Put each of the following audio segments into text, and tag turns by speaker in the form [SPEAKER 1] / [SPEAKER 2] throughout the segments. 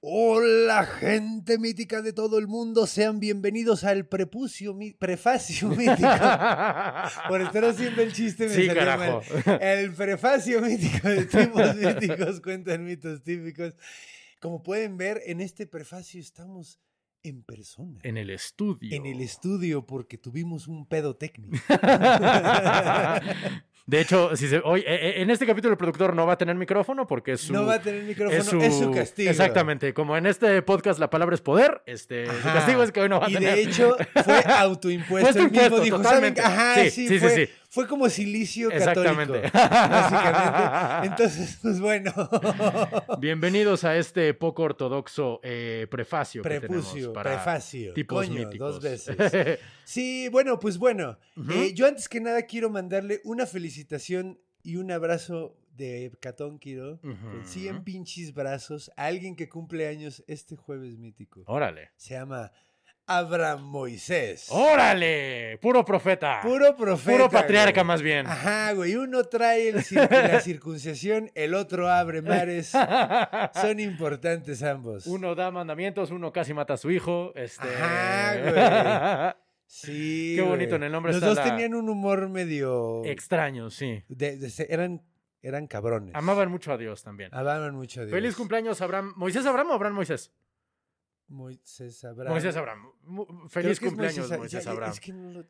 [SPEAKER 1] Hola gente mítica de todo el mundo, sean bienvenidos al prepucio, mi- prefacio mítico. Por estar haciendo el chiste me
[SPEAKER 2] Sí,
[SPEAKER 1] salió
[SPEAKER 2] carajo.
[SPEAKER 1] mal. El prefacio mítico de tipos míticos cuentan mitos típicos. Como pueden ver, en este prefacio estamos en persona.
[SPEAKER 2] En el estudio.
[SPEAKER 1] En el estudio porque tuvimos un pedo técnico.
[SPEAKER 2] De hecho, si se- hoy, eh, eh, en este capítulo el productor no va a tener micrófono porque es su,
[SPEAKER 1] no va a tener micrófono, es su, castigo.
[SPEAKER 2] Exactamente. Como en este podcast la palabra es poder, este, su castigo es que hoy no va a
[SPEAKER 1] y
[SPEAKER 2] tener.
[SPEAKER 1] de hecho fue autoimpuesto.
[SPEAKER 2] Fue autoimpuesto,
[SPEAKER 1] dijo,
[SPEAKER 2] totalmente.
[SPEAKER 1] ¿saben? Ajá,
[SPEAKER 2] Sí,
[SPEAKER 1] sí,
[SPEAKER 2] sí, sí,
[SPEAKER 1] fue,
[SPEAKER 2] sí.
[SPEAKER 1] Fue como silicio
[SPEAKER 2] Exactamente.
[SPEAKER 1] católico, básicamente. Entonces, pues bueno.
[SPEAKER 2] Bienvenidos a este poco ortodoxo eh, prefacio.
[SPEAKER 1] Prepucio,
[SPEAKER 2] para
[SPEAKER 1] prefacio.
[SPEAKER 2] tipos
[SPEAKER 1] Coño,
[SPEAKER 2] míticos.
[SPEAKER 1] dos veces. Sí, bueno, pues bueno. Eh, yo antes que nada quiero mandarle una felicitación y un abrazo de Catón Quiro, con
[SPEAKER 2] Ujú.
[SPEAKER 1] 100 pinches brazos, a alguien que cumple años este jueves mítico.
[SPEAKER 2] Órale.
[SPEAKER 1] Se llama Abraham Moisés.
[SPEAKER 2] ¡Órale! Puro profeta.
[SPEAKER 1] Puro profeta.
[SPEAKER 2] Puro patriarca
[SPEAKER 1] güey.
[SPEAKER 2] más bien.
[SPEAKER 1] Ajá, güey. Uno trae el cir- la circuncisión, el otro abre mares. Son importantes ambos.
[SPEAKER 2] Uno da mandamientos, uno casi mata a su hijo. Este...
[SPEAKER 1] Ajá, Sí.
[SPEAKER 2] Qué bonito,
[SPEAKER 1] güey.
[SPEAKER 2] en el nombre
[SPEAKER 1] Los
[SPEAKER 2] está
[SPEAKER 1] dos
[SPEAKER 2] la-
[SPEAKER 1] tenían un humor medio.
[SPEAKER 2] Extraño, sí.
[SPEAKER 1] de- de- se- eran, eran cabrones.
[SPEAKER 2] Amaban mucho a Dios también.
[SPEAKER 1] Amaban mucho a Dios.
[SPEAKER 2] Feliz cumpleaños, Abraham. ¿Moisés Abraham o Abraham Moisés?
[SPEAKER 1] Moisés Abraham.
[SPEAKER 2] Moisés Abraham. Feliz cumpleaños,
[SPEAKER 1] Moisés-
[SPEAKER 2] Moisés
[SPEAKER 1] ya-
[SPEAKER 2] Abraham.
[SPEAKER 1] Es que no lo-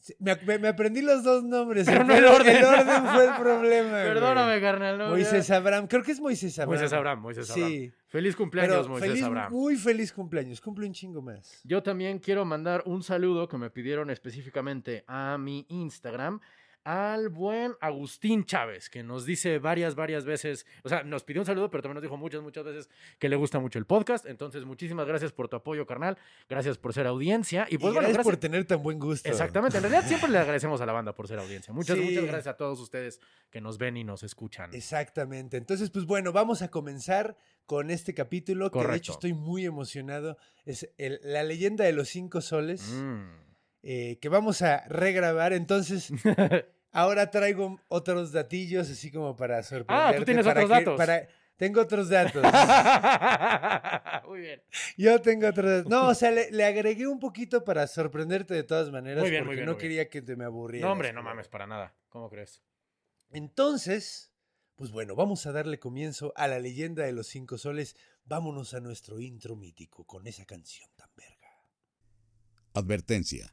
[SPEAKER 1] Sí, Me, me- aprendí los dos nombres.
[SPEAKER 2] Pero
[SPEAKER 1] el,
[SPEAKER 2] no el
[SPEAKER 1] pedo-
[SPEAKER 2] orden.
[SPEAKER 1] el orden fue el problema. güey.
[SPEAKER 2] Perdóname, carnal. no,
[SPEAKER 1] Moisés
[SPEAKER 2] ya.
[SPEAKER 1] Abraham. Creo que es Moisés Abraham.
[SPEAKER 2] Moisés Abraham, Moisés Abraham.
[SPEAKER 1] Sí.
[SPEAKER 2] Feliz cumpleaños,
[SPEAKER 1] Pero
[SPEAKER 2] Moisés
[SPEAKER 1] feliz,
[SPEAKER 2] Abraham.
[SPEAKER 1] muy feliz cumpleaños. Cumple un chingo más.
[SPEAKER 2] Yo también quiero mandar un saludo que me pidieron específicamente a mi Instagram al buen Agustín Chávez, que nos dice varias, varias veces, o sea, nos pidió un saludo, pero también nos dijo muchas, muchas veces que le gusta mucho el podcast. Entonces, muchísimas gracias por tu apoyo, carnal. Gracias por ser audiencia. Y
[SPEAKER 1] Y
[SPEAKER 2] pues bueno,
[SPEAKER 1] gracias por tener tan buen gusto.
[SPEAKER 2] Exactamente, en realidad siempre le agradecemos a la banda por ser audiencia. Muchas,
[SPEAKER 1] Sí.
[SPEAKER 2] muchas gracias a todos ustedes que nos ven y nos escuchan.
[SPEAKER 1] Exactamente. Entonces, pues bueno, vamos a comenzar con este capítulo que de hecho estoy muy emocionado. Es el- la leyenda de los cinco soles
[SPEAKER 2] Mm.
[SPEAKER 1] Eh, que vamos a regrabar. Entonces, ahora traigo otros datillos así como para sorprenderte.
[SPEAKER 2] Ah, tienes
[SPEAKER 1] para
[SPEAKER 2] otros datos.
[SPEAKER 1] para- Tengo otros datos.
[SPEAKER 2] Muy bien.
[SPEAKER 1] Yo tengo otros datos. No, o sea, le, le agregué un poquito para sorprenderte de todas maneras
[SPEAKER 2] Muy bien, muy
[SPEAKER 1] porque
[SPEAKER 2] bien,
[SPEAKER 1] no
[SPEAKER 2] muy bien.
[SPEAKER 1] quería que te me aburrieras.
[SPEAKER 2] No, hombre, no mames, para nada. ¿Cómo crees?
[SPEAKER 1] Entonces, pues bueno, vamos a darle comienzo a la leyenda de los cinco soles. Vámonos a nuestro intro mítico con esa canción tan verga.
[SPEAKER 3] Advertencia.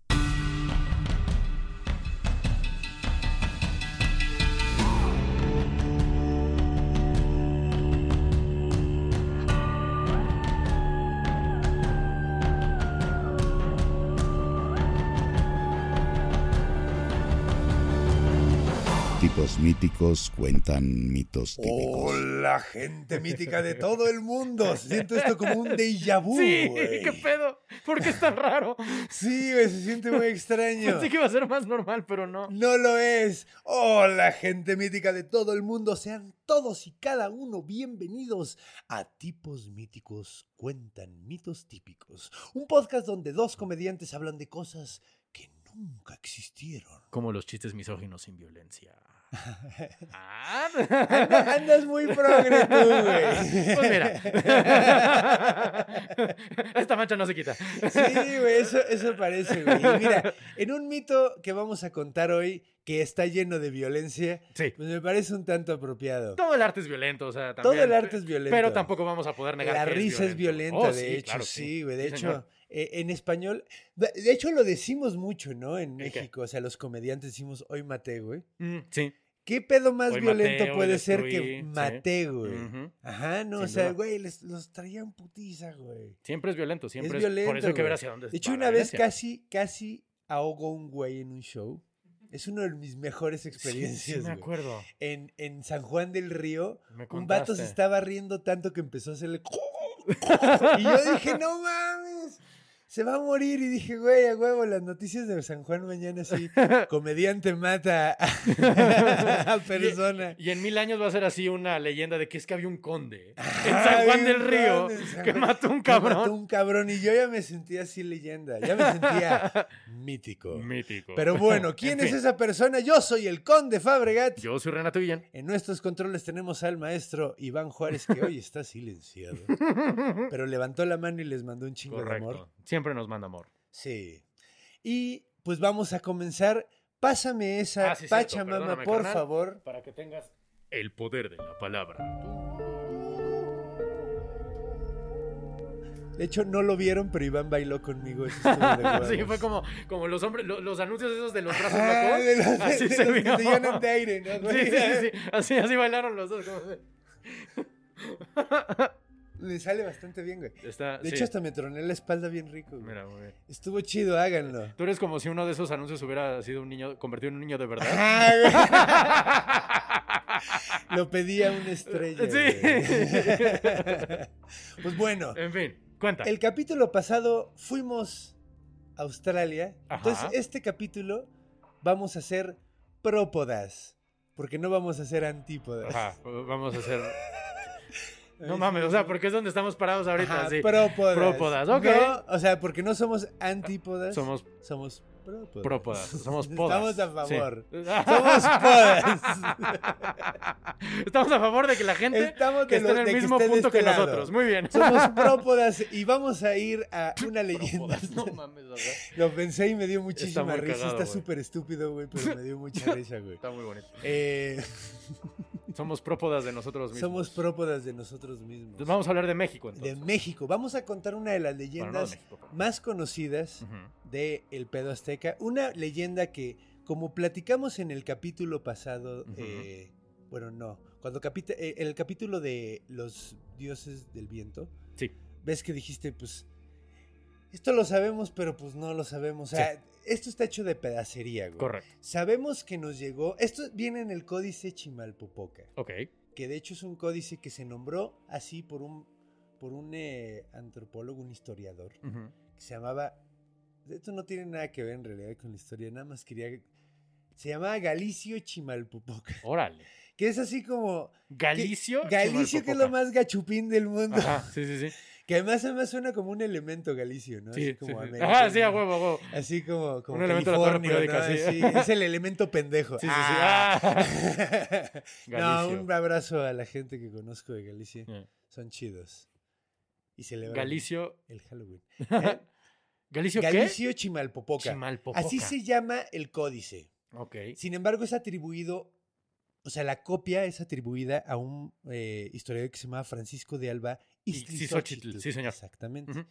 [SPEAKER 3] Tipos míticos cuentan mitos típicos.
[SPEAKER 1] Hola, gente mítica de todo el mundo. Siento esto como un déjà vu.
[SPEAKER 2] sí,
[SPEAKER 1] güey.
[SPEAKER 2] qué pedo. ¿Por qué es tan raro?
[SPEAKER 1] Sí, se siente muy extraño.
[SPEAKER 2] Pensé que iba a ser más normal, pero no.
[SPEAKER 1] No lo es. Hola, gente mítica de todo el mundo. Sean todos y cada uno bienvenidos a Tipos Míticos Cuentan Mitos Típicos. Un podcast donde dos comediantes hablan de cosas que nunca existieron.
[SPEAKER 2] Como los chistes misóginos sin violencia. Ah.
[SPEAKER 1] Andas, muy progre tú, güey.
[SPEAKER 2] Pues mira. Esta mancha no se quita.
[SPEAKER 1] Sí, güey, eso, eso parece, güey. Y mira, en un mito que vamos a contar hoy, que está lleno de violencia,
[SPEAKER 2] Sí.
[SPEAKER 1] pues me parece un tanto apropiado.
[SPEAKER 2] Todo el arte es violento, o sea, también.
[SPEAKER 1] Todo el arte es violento.
[SPEAKER 2] Pero tampoco vamos a poder negar
[SPEAKER 1] La
[SPEAKER 2] que
[SPEAKER 1] risa es
[SPEAKER 2] violento.
[SPEAKER 1] violenta,
[SPEAKER 2] Oh,
[SPEAKER 1] de
[SPEAKER 2] sí,
[SPEAKER 1] hecho,
[SPEAKER 2] claro,
[SPEAKER 1] sí, güey. De
[SPEAKER 2] Sí,
[SPEAKER 1] hecho,
[SPEAKER 2] señor.
[SPEAKER 1] eh, en español, de hecho lo decimos mucho, ¿no? En. México, o sea, los comediantes decimos hoy maté, güey.
[SPEAKER 2] Mm, sí.
[SPEAKER 1] ¿Qué pedo más
[SPEAKER 2] Hoy
[SPEAKER 1] violento puede ser
[SPEAKER 2] destruí,
[SPEAKER 1] que
[SPEAKER 2] sí.
[SPEAKER 1] maté, güey? Ajá, no,
[SPEAKER 2] Sin
[SPEAKER 1] o sea,
[SPEAKER 2] duda.
[SPEAKER 1] güey, les- los traían putiza, güey.
[SPEAKER 2] Siempre es violento, siempre
[SPEAKER 1] es
[SPEAKER 2] es,
[SPEAKER 1] violento.
[SPEAKER 2] Por eso hay que ver hacia dónde
[SPEAKER 1] De hecho, una vez casi, casi ahogó un güey en un show. Es una de mis mejores
[SPEAKER 2] Sí,
[SPEAKER 1] experiencias.
[SPEAKER 2] sí, me
[SPEAKER 1] güey.
[SPEAKER 2] acuerdo.
[SPEAKER 1] En, en San Juan del Río,
[SPEAKER 2] Me
[SPEAKER 1] un vato se estaba riendo tanto que empezó a hacerle. y yo dije, no mames. Se va a morir. Y dije, güey, a huevo, las noticias de San Juan mañana sí. Comediante mata a, a persona.
[SPEAKER 2] Y en mil años va a ser así una leyenda de que es que había un conde en
[SPEAKER 1] Ah,
[SPEAKER 2] San Juan del Río
[SPEAKER 1] en San
[SPEAKER 2] que mató un
[SPEAKER 1] Que Mató
[SPEAKER 2] cabrón.
[SPEAKER 1] un cabrón. Y yo ya me sentía así leyenda. Ya me sentía mítico.
[SPEAKER 2] Mítico.
[SPEAKER 1] Pero bueno, ¿quién
[SPEAKER 2] En
[SPEAKER 1] es esa persona? Yo soy el conde Fabregat.
[SPEAKER 2] Yo soy Renato Guillén.
[SPEAKER 1] En nuestros controles tenemos al maestro Iván Juárez, que hoy está silenciado. Pero levantó la mano y les mandó un chingo de amor.
[SPEAKER 2] Correcto. Siempre nos manda amor.
[SPEAKER 1] Sí. Y pues vamos a comenzar. Pásame esa
[SPEAKER 2] Ah, sí,
[SPEAKER 1] Pachamama, por
[SPEAKER 2] carnal.
[SPEAKER 1] favor.
[SPEAKER 2] Para que tengas el poder de la palabra.
[SPEAKER 1] De hecho, no lo vieron, pero Iván bailó conmigo. Eso de.
[SPEAKER 2] Sí, fue como, como los hombres, lo- los anuncios esos de los brazos
[SPEAKER 1] Ah,
[SPEAKER 2] locos.
[SPEAKER 1] de los, de-
[SPEAKER 2] así
[SPEAKER 1] de
[SPEAKER 2] se
[SPEAKER 1] los que
[SPEAKER 2] vio.
[SPEAKER 1] se llenan de aire, ¿no?
[SPEAKER 2] Sí, sí, sí, sí. Así, así bailaron los dos. como
[SPEAKER 1] Me sale bastante bien, güey.
[SPEAKER 2] Está,
[SPEAKER 1] De
[SPEAKER 2] sí.
[SPEAKER 1] hecho, hasta me troné la espalda bien rico. güey.
[SPEAKER 2] Mira, bien.
[SPEAKER 1] Estuvo chido, háganlo.
[SPEAKER 2] Tú eres como si uno de esos anuncios hubiera sido un niño, convertido en un niño de verdad.
[SPEAKER 1] Güey. Lo pedí a una estrella.
[SPEAKER 2] Sí.
[SPEAKER 1] güey. pues bueno,
[SPEAKER 2] en fin, cuenta.
[SPEAKER 1] el capítulo pasado fuimos a Australia.
[SPEAKER 2] Ajá.
[SPEAKER 1] Entonces, este capítulo vamos a hacer própodas. Porque no vamos a hacer antípodas.
[SPEAKER 2] Ajá, vamos a hacer. No mames, o sea, porque es donde estamos parados ahorita.
[SPEAKER 1] Ajá,
[SPEAKER 2] sí.
[SPEAKER 1] própodas.
[SPEAKER 2] Própodas, ok.
[SPEAKER 1] No, o sea, porque no somos antípodas.
[SPEAKER 2] Somos
[SPEAKER 1] Somos própodas.
[SPEAKER 2] própodas, somos podas.
[SPEAKER 1] Estamos a
[SPEAKER 2] Sí.
[SPEAKER 1] favor. Somos podas.
[SPEAKER 2] Estamos a favor de que la gente
[SPEAKER 1] Estamos
[SPEAKER 2] que
[SPEAKER 1] de
[SPEAKER 2] esté en el mismo punto
[SPEAKER 1] este
[SPEAKER 2] que
[SPEAKER 1] lado.
[SPEAKER 2] nosotros. Muy bien.
[SPEAKER 1] Somos própodas y vamos a ir a una leyenda.
[SPEAKER 2] Própodas, No mames, o sea,
[SPEAKER 1] Lo pensé y me dio muchísima risa.
[SPEAKER 2] cagado,
[SPEAKER 1] Está súper estúpido, güey, pero me dio mucha risa, güey.
[SPEAKER 2] está muy bonito.
[SPEAKER 1] Eh,
[SPEAKER 2] Somos própodas de nosotros mismos.
[SPEAKER 1] somos própodas de nosotros mismos.
[SPEAKER 2] Entonces vamos a hablar de México
[SPEAKER 1] De
[SPEAKER 2] entonces.
[SPEAKER 1] México. Vamos a contar una de las
[SPEAKER 2] Bueno, no de
[SPEAKER 1] leyendas
[SPEAKER 2] México, pero-
[SPEAKER 1] más conocidas
[SPEAKER 2] Ujú.
[SPEAKER 1] de El Pedo Azteca. Una leyenda que, como platicamos en el capítulo pasado, eh, bueno, no, cuando capita- eh, el capítulo de los dioses del viento,
[SPEAKER 2] Sí.
[SPEAKER 1] ves que dijiste, pues, esto lo sabemos, pero pues no lo sabemos. O sea, esto está hecho de pedacería, güey.
[SPEAKER 2] Correcto.
[SPEAKER 1] Sabemos que nos llegó, esto viene en el códice Chimalpopoca,
[SPEAKER 2] Ok.
[SPEAKER 1] que de hecho es un códice que se nombró así por un, por un eh, antropólogo, un historiador, que se llamaba. Esto no tiene nada que ver en realidad con la historia, nada más quería. Se llamaba Galicio Chimalpopoca,
[SPEAKER 2] Órale.
[SPEAKER 1] que es así como.
[SPEAKER 2] Galicio.
[SPEAKER 1] que- Galicio, que es lo más gachupín del mundo.
[SPEAKER 2] Ajá, sí, sí, sí.
[SPEAKER 1] Que además, además suena como un elemento Galicio, ¿no?
[SPEAKER 2] Sí,
[SPEAKER 1] así
[SPEAKER 2] sí,
[SPEAKER 1] como
[SPEAKER 2] sí. Ajá, sí, a huevo, a huevo.
[SPEAKER 1] Así como, como
[SPEAKER 2] Un elemento de la
[SPEAKER 1] ¿no?
[SPEAKER 2] sí.
[SPEAKER 1] Es el elemento pendejo.
[SPEAKER 2] Sí, sí, sí.
[SPEAKER 1] Ah.
[SPEAKER 2] Ah.
[SPEAKER 1] no, un abrazo a la gente que conozco de Galicia.
[SPEAKER 2] Yeah.
[SPEAKER 1] Son chidos. Y celebran
[SPEAKER 2] Galicio.
[SPEAKER 1] el Halloween. ¿Eh?
[SPEAKER 2] ¿Galicio qué?
[SPEAKER 1] Chimalpopoca.
[SPEAKER 2] Chimalpopoca.
[SPEAKER 1] Así se llama el códice.
[SPEAKER 2] Ok.
[SPEAKER 1] Sin embargo, es atribuido, o sea, la copia es atribuida a un eh, historiador que se llama Francisco de Alba
[SPEAKER 2] Ixtlilxóchitl. sí, señor.
[SPEAKER 1] Exactamente.
[SPEAKER 2] Ujú.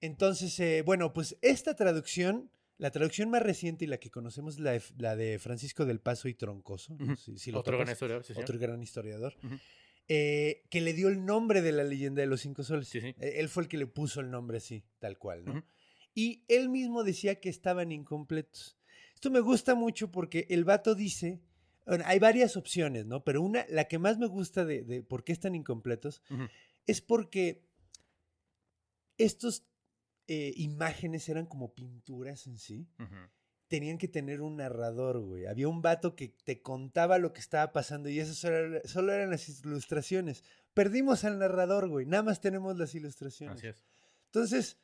[SPEAKER 1] Entonces, eh, bueno, pues esta traducción, la traducción más reciente y la que conocemos la de, la de Francisco del Paso y Troncoso. ¿no?
[SPEAKER 2] Ujú.
[SPEAKER 1] Si- si lo
[SPEAKER 2] Otro
[SPEAKER 1] topas.
[SPEAKER 2] gran historiador, sí,
[SPEAKER 1] otro gran historiador,
[SPEAKER 2] Ujú.
[SPEAKER 1] eh, que le dio el nombre de la leyenda de los cinco soles.
[SPEAKER 2] Sí, sí.
[SPEAKER 1] Eh, Él fue el que le puso el nombre así, tal cual, ¿no? Y él mismo decía que estaban incompletos. Esto me gusta mucho porque el vato dice, bueno, hay varias opciones, ¿no? Pero una, la que más me gusta de, de por qué están incompletos,
[SPEAKER 2] Ujú.
[SPEAKER 1] Es porque estos eh, imágenes eran como pinturas en sí tenían que tener un narrador, güey. Había un vato que te contaba lo que estaba pasando y eso solo, solo eran las ilustraciones. Perdimos al narrador, güey. Nada más tenemos las ilustraciones.
[SPEAKER 2] Así es.
[SPEAKER 1] Entonces,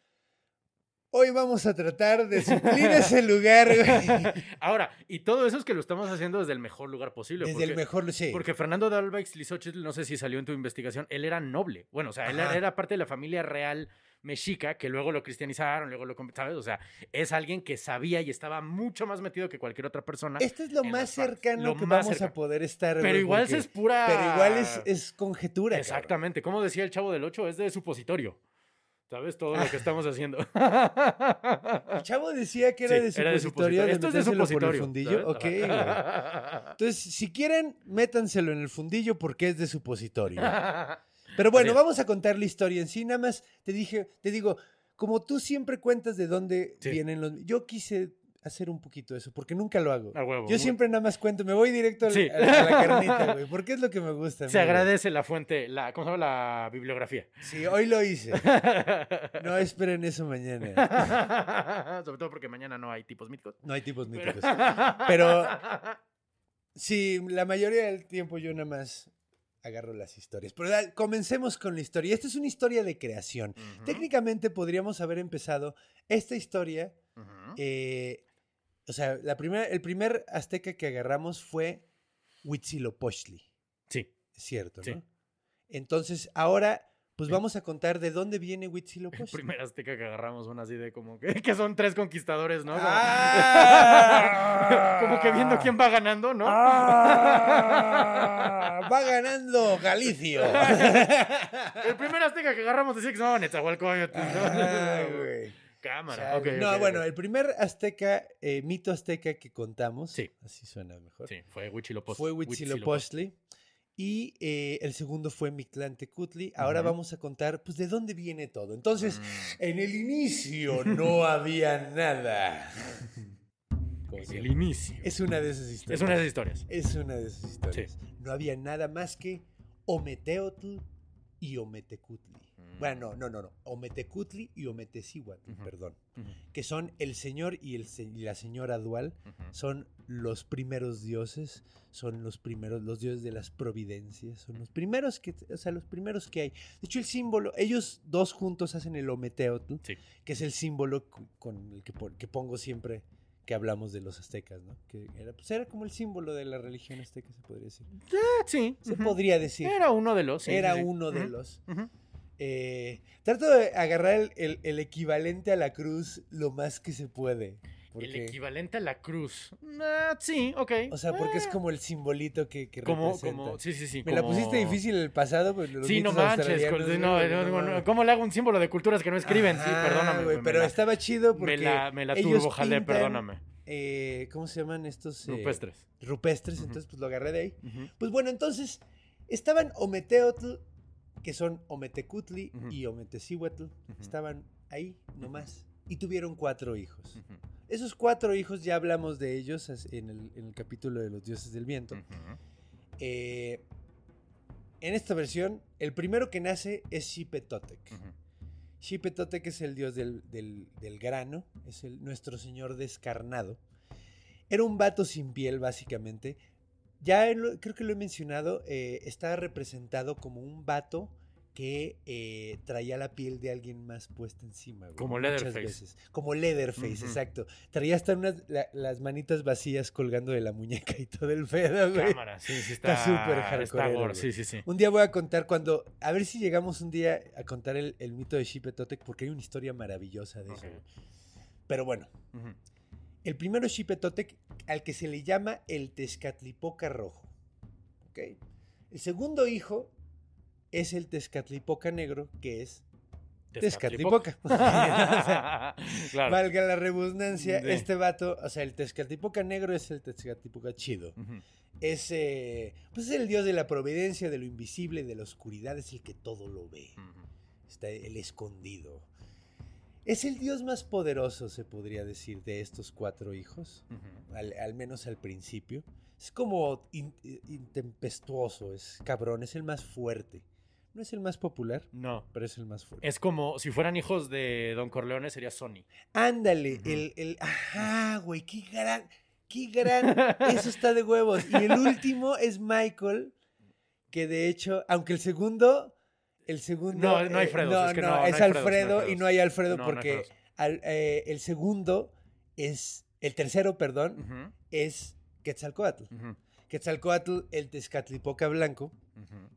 [SPEAKER 1] hoy vamos a tratar de suplir ese lugar, güey.
[SPEAKER 2] Ahora, y todo eso es que lo estamos haciendo desde el mejor lugar posible.
[SPEAKER 1] Desde
[SPEAKER 2] porque,
[SPEAKER 1] el mejor, sí.
[SPEAKER 2] Porque Fernando de Alba no sé si salió en tu investigación, él era noble. Bueno, o sea, él era parte de la familia real mexica, que luego lo cristianizaron, luego lo... ¿Sabes? O sea, es alguien que sabía y estaba mucho más metido que cualquier otra persona.
[SPEAKER 1] Esto es lo más cercano
[SPEAKER 2] Lo
[SPEAKER 1] que
[SPEAKER 2] más
[SPEAKER 1] vamos a poder estar,
[SPEAKER 2] Pero
[SPEAKER 1] güey,
[SPEAKER 2] igual
[SPEAKER 1] porque-
[SPEAKER 2] es pura...
[SPEAKER 1] Pero igual es, es conjetura. cabrón.
[SPEAKER 2] Exactamente. Como decía el chavo del 8, es de supositorio. ¿Sabes? Todo lo que estamos haciendo.
[SPEAKER 1] El chavo decía que era,
[SPEAKER 2] Sí,
[SPEAKER 1] de, supositorio,
[SPEAKER 2] supositorio. Esto es de
[SPEAKER 1] metérselo por el
[SPEAKER 2] supositorio.
[SPEAKER 1] fundillo. Ok, güey. Entonces, si quieren, métanselo en el fundillo porque es de supositorio. Pero bueno, vamos a contar la historia en sí. Nada más te dije, te digo, como tú siempre cuentas de dónde
[SPEAKER 2] Sí.
[SPEAKER 1] vienen los. Yo quise hacer un poquito eso, porque nunca lo hago.
[SPEAKER 2] Huevo.
[SPEAKER 1] Yo siempre nada más cuento, me voy directo
[SPEAKER 2] Sí.
[SPEAKER 1] a, a la carnita, güey, porque es lo que me gusta.
[SPEAKER 2] Se agradece la fuente, la, ¿cómo se llama? La bibliografía.
[SPEAKER 1] Sí, hoy lo hice. No esperen eso mañana.
[SPEAKER 2] Sobre todo porque mañana no hay tipos míticos.
[SPEAKER 1] No hay tipos míticos. Pero sí, la mayoría del tiempo yo nada más agarro las historias. Pero comencemos con la historia. Esta es una historia de creación. Técnicamente podríamos haber empezado esta historia. eh, o sea, la primera, el primer azteca que agarramos fue Huitzilopochtli.
[SPEAKER 2] Sí.
[SPEAKER 1] Es cierto,
[SPEAKER 2] Sí.
[SPEAKER 1] ¿no? Entonces, ahora, pues
[SPEAKER 2] Sí.
[SPEAKER 1] vamos a contar de dónde viene
[SPEAKER 2] El
[SPEAKER 1] Huitzilopochtli.
[SPEAKER 2] primer azteca que agarramos una así de como que, que son tres conquistadores, ¿no? Como,
[SPEAKER 1] ¡Ah!
[SPEAKER 2] como que viendo quién va ganando, ¿no?
[SPEAKER 1] ¡Ah! Va ganando Galicio.
[SPEAKER 2] El primer azteca que agarramos decía que se llamaba Netzahualcóyotl. ¿no?
[SPEAKER 1] Ay, güey.
[SPEAKER 2] Cámara.
[SPEAKER 1] Chale.
[SPEAKER 2] ok,
[SPEAKER 1] no, bueno, el primer azteca, eh, mito azteca que contamos,
[SPEAKER 2] Sí.
[SPEAKER 1] así suena mejor,
[SPEAKER 2] Sí, fue Huitzilopochtli.
[SPEAKER 1] fue Huitzilopochtli. Y eh, el segundo fue Mictlantecutli. Ahora
[SPEAKER 2] Ujú.
[SPEAKER 1] vamos a contar, pues, de dónde viene todo. Entonces,
[SPEAKER 2] Mm.
[SPEAKER 1] en el inicio no había nada. Como
[SPEAKER 2] El inicio.
[SPEAKER 1] Es una de esas historias.
[SPEAKER 2] Es una de esas historias.
[SPEAKER 1] Es una de esas historias. No había nada más que Ometeotl y Ometecutli.
[SPEAKER 2] Mm.
[SPEAKER 1] Bueno, no, no, no. Ometecutli y Ometecihuatl, perdón. Que son el señor y, el se- y la señora dual. Son los primeros dioses. Son los primeros, los dioses de las providencias. Son los primeros que, o sea, los primeros que hay. De hecho, el símbolo, ellos dos juntos hacen el Ometeotl,
[SPEAKER 2] Sí.
[SPEAKER 1] que es el símbolo con el que, que pongo siempre que hablamos de los aztecas, ¿no? Que era, pues era como el símbolo de la religión azteca, se podría decir.
[SPEAKER 2] Ah, Sí.
[SPEAKER 1] Se podría decir.
[SPEAKER 2] Era uno de los. sí,
[SPEAKER 1] Era
[SPEAKER 2] sí,
[SPEAKER 1] uno de los.
[SPEAKER 2] ujú.
[SPEAKER 1] Eh, trato de agarrar el, el- el equivalente a la cruz lo más que se puede.
[SPEAKER 2] El equivalente a la cruz. Ah, sí, ok.
[SPEAKER 1] o sea, porque es
[SPEAKER 2] Ah.
[SPEAKER 1] como el simbolito que, que
[SPEAKER 2] como,
[SPEAKER 1] representa.
[SPEAKER 2] como, sí, sí, sí.
[SPEAKER 1] Me la pusiste difícil en el pasado, pero los
[SPEAKER 2] Sí, no manches. no, no,
[SPEAKER 1] no.
[SPEAKER 2] ¿Cómo le hago un símbolo de culturas que no escriben? Sí, perdóname.
[SPEAKER 1] pero
[SPEAKER 2] la-
[SPEAKER 1] estaba chido porque
[SPEAKER 2] me la, me la
[SPEAKER 1] ellos
[SPEAKER 2] turbojalé,
[SPEAKER 1] pintan,
[SPEAKER 2] perdóname.
[SPEAKER 1] eh, ¿Cómo se llaman estos? eh,
[SPEAKER 2] Rupestres.
[SPEAKER 1] Rupestres,
[SPEAKER 2] Ujú.
[SPEAKER 1] entonces pues lo agarré de ahí. Pues bueno, entonces estaban Ometeotl, que son Ometecutli y Ometecihuatl,
[SPEAKER 2] Ujú.
[SPEAKER 1] estaban ahí nomás y tuvieron cuatro hijos. Esos cuatro hijos ya hablamos de ellos en el, en el capítulo de los dioses del viento. Eh, en esta versión, el primero que nace es Xipetotec. Xipetotec es el dios del, del- del grano, es el, nuestro señor descarnado. Era un vato sin piel, básicamente. Ya lo- creo que lo he mencionado, eh, está representado como un vato que eh, traía la piel de alguien más puesta encima. güey,
[SPEAKER 2] Como Leatherface.
[SPEAKER 1] veces. Como Leatherface, exacto. Traía hasta unas, la- las manitas vacías colgando de la muñeca y todo el pedo, güey.
[SPEAKER 2] Cámara, sí, sí está.
[SPEAKER 1] Está súper güey.
[SPEAKER 2] sí, sí, sí.
[SPEAKER 1] Un día voy a contar cuando. A ver si llegamos un día a contar el, el mito de Xipetotec, porque hay una historia maravillosa de eso. Güey. Pero bueno,
[SPEAKER 2] Ujú.
[SPEAKER 1] El primero es Xipetotec, al que se le llama el Tezcatlipoca rojo. ¿Ok? El segundo hijo es el Tezcatlipoca negro, que es Tezcatlipoca. O sea,
[SPEAKER 2] claro.
[SPEAKER 1] Valga la redundancia,
[SPEAKER 2] Sí.
[SPEAKER 1] este vato, o sea, el Tezcatlipoca negro es el Tezcatlipoca chido.
[SPEAKER 2] Ujú.
[SPEAKER 1] Es, eh, pues es el dios de la providencia, de lo invisible, de la oscuridad, es el que todo lo ve. Está el escondido. Es el dios más poderoso, se podría decir, de estos cuatro hijos, al, al menos al principio. Es como in- intempestuoso, es cabrón, es el más fuerte. No es el más popular,
[SPEAKER 2] No.
[SPEAKER 1] pero es el más fuerte.
[SPEAKER 2] Es como si fueran hijos de Don Corleone, sería Sony.
[SPEAKER 1] Ándale, el, el... Ajá, güey, qué gran... Qué gran... Eso está de huevos. Y el último es Michael, que de hecho, aunque el segundo... El segundo...
[SPEAKER 2] No, no hay
[SPEAKER 1] eh,
[SPEAKER 2] Fredos,
[SPEAKER 1] No,
[SPEAKER 2] es que
[SPEAKER 1] no,
[SPEAKER 2] no, no
[SPEAKER 1] es
[SPEAKER 2] hay Fredos, no hay
[SPEAKER 1] Alfredo y no hay Alfredo porque al- eh, el segundo es... El tercero, perdón, es Quetzalcoatl.
[SPEAKER 2] Ujú.
[SPEAKER 1] Quetzalcoatl, el Tezcatlipoca blanco,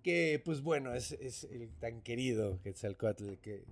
[SPEAKER 1] que pues bueno, es, es el tan querido Quetzalcoatl que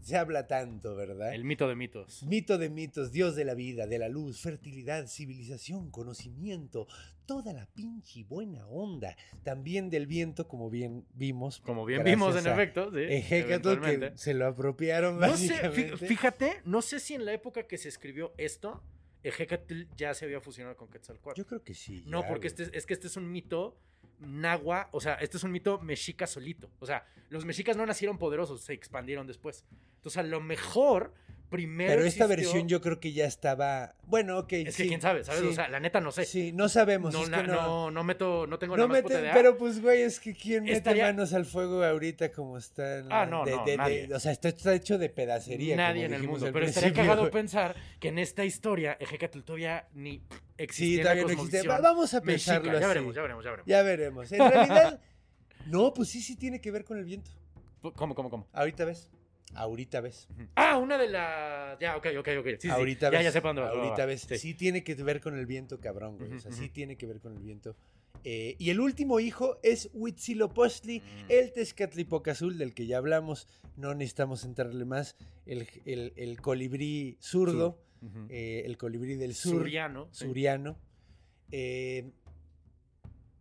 [SPEAKER 1] se habla tanto, ¿verdad?
[SPEAKER 2] El mito de mitos.
[SPEAKER 1] Mito de mitos, dios de la vida, de la luz, fertilidad, civilización, conocimiento, toda la pinche buena onda. También del viento, como bien vimos.
[SPEAKER 2] Como bien vimos en efecto, sí.
[SPEAKER 1] Ejecatl, que se lo apropiaron
[SPEAKER 2] No sé, fí-
[SPEAKER 1] básicamente.
[SPEAKER 2] fíjate, no sé si en la época que se escribió esto, Ejecatl ya se había fusionado con Quetzalcóatl.
[SPEAKER 1] Yo creo que sí.
[SPEAKER 2] No,
[SPEAKER 1] ya,
[SPEAKER 2] porque
[SPEAKER 1] güey.
[SPEAKER 2] este, es que este es un mito nahua, o sea, este es un mito mexica solito. O sea, los mexicas no nacieron poderosos, se expandieron después. Entonces, a lo mejor primero.
[SPEAKER 1] Pero esta
[SPEAKER 2] existió-
[SPEAKER 1] versión yo creo que ya estaba. Bueno, ok.
[SPEAKER 2] Es que quién sabe, ¿sabes?
[SPEAKER 1] sí,
[SPEAKER 2] O sea, la neta no sé.
[SPEAKER 1] sí, no sabemos.
[SPEAKER 2] no,
[SPEAKER 1] es
[SPEAKER 2] na-
[SPEAKER 1] que no,
[SPEAKER 2] no, no meto, no tengo
[SPEAKER 1] no
[SPEAKER 2] la más puta
[SPEAKER 1] mete-
[SPEAKER 2] idea.
[SPEAKER 1] pero pues, güey, es que quién mete
[SPEAKER 2] Estaría-
[SPEAKER 1] manos al fuego ahorita como está. en la-
[SPEAKER 2] Ah, no,
[SPEAKER 1] de-
[SPEAKER 2] no,
[SPEAKER 1] de- de-
[SPEAKER 2] nadie.
[SPEAKER 1] o sea, esto está hecho de pedacería.
[SPEAKER 2] Nadie
[SPEAKER 1] como
[SPEAKER 2] en el mundo. Pero estaría cagado
[SPEAKER 1] güey.
[SPEAKER 2] pensar que en esta historia Ejecatl todavía ni existía
[SPEAKER 1] Sí, todavía no existe. Vamos a
[SPEAKER 2] mexica.
[SPEAKER 1] pensarlo
[SPEAKER 2] Ya
[SPEAKER 1] así.
[SPEAKER 2] veremos, ya veremos, ya veremos.
[SPEAKER 1] Ya veremos. En realidad, no, pues sí, sí tiene que ver con el viento.
[SPEAKER 2] ¿Cómo, cómo, cómo?
[SPEAKER 1] Ahorita ves. Ahorita ves.
[SPEAKER 2] Ah, una de las. Ya, ok, ok, ok. Sí,
[SPEAKER 1] ahorita
[SPEAKER 2] Ya,
[SPEAKER 1] ves.
[SPEAKER 2] ya sé para dónde vas, va, va,
[SPEAKER 1] Ahorita ves.
[SPEAKER 2] Sí.
[SPEAKER 1] Sí. tiene que ver con el viento, cabrón, güey. O sea, sí tiene que ver con el viento. Eh, y el último hijo es Huitzilopochtli,
[SPEAKER 2] Mm.
[SPEAKER 1] el Tezcatlipocazul, del que ya hablamos. No necesitamos entrarle más. El, el- el colibrí zurdo, eh, el colibrí del sur,
[SPEAKER 2] Suriano.
[SPEAKER 1] suriano. Eh,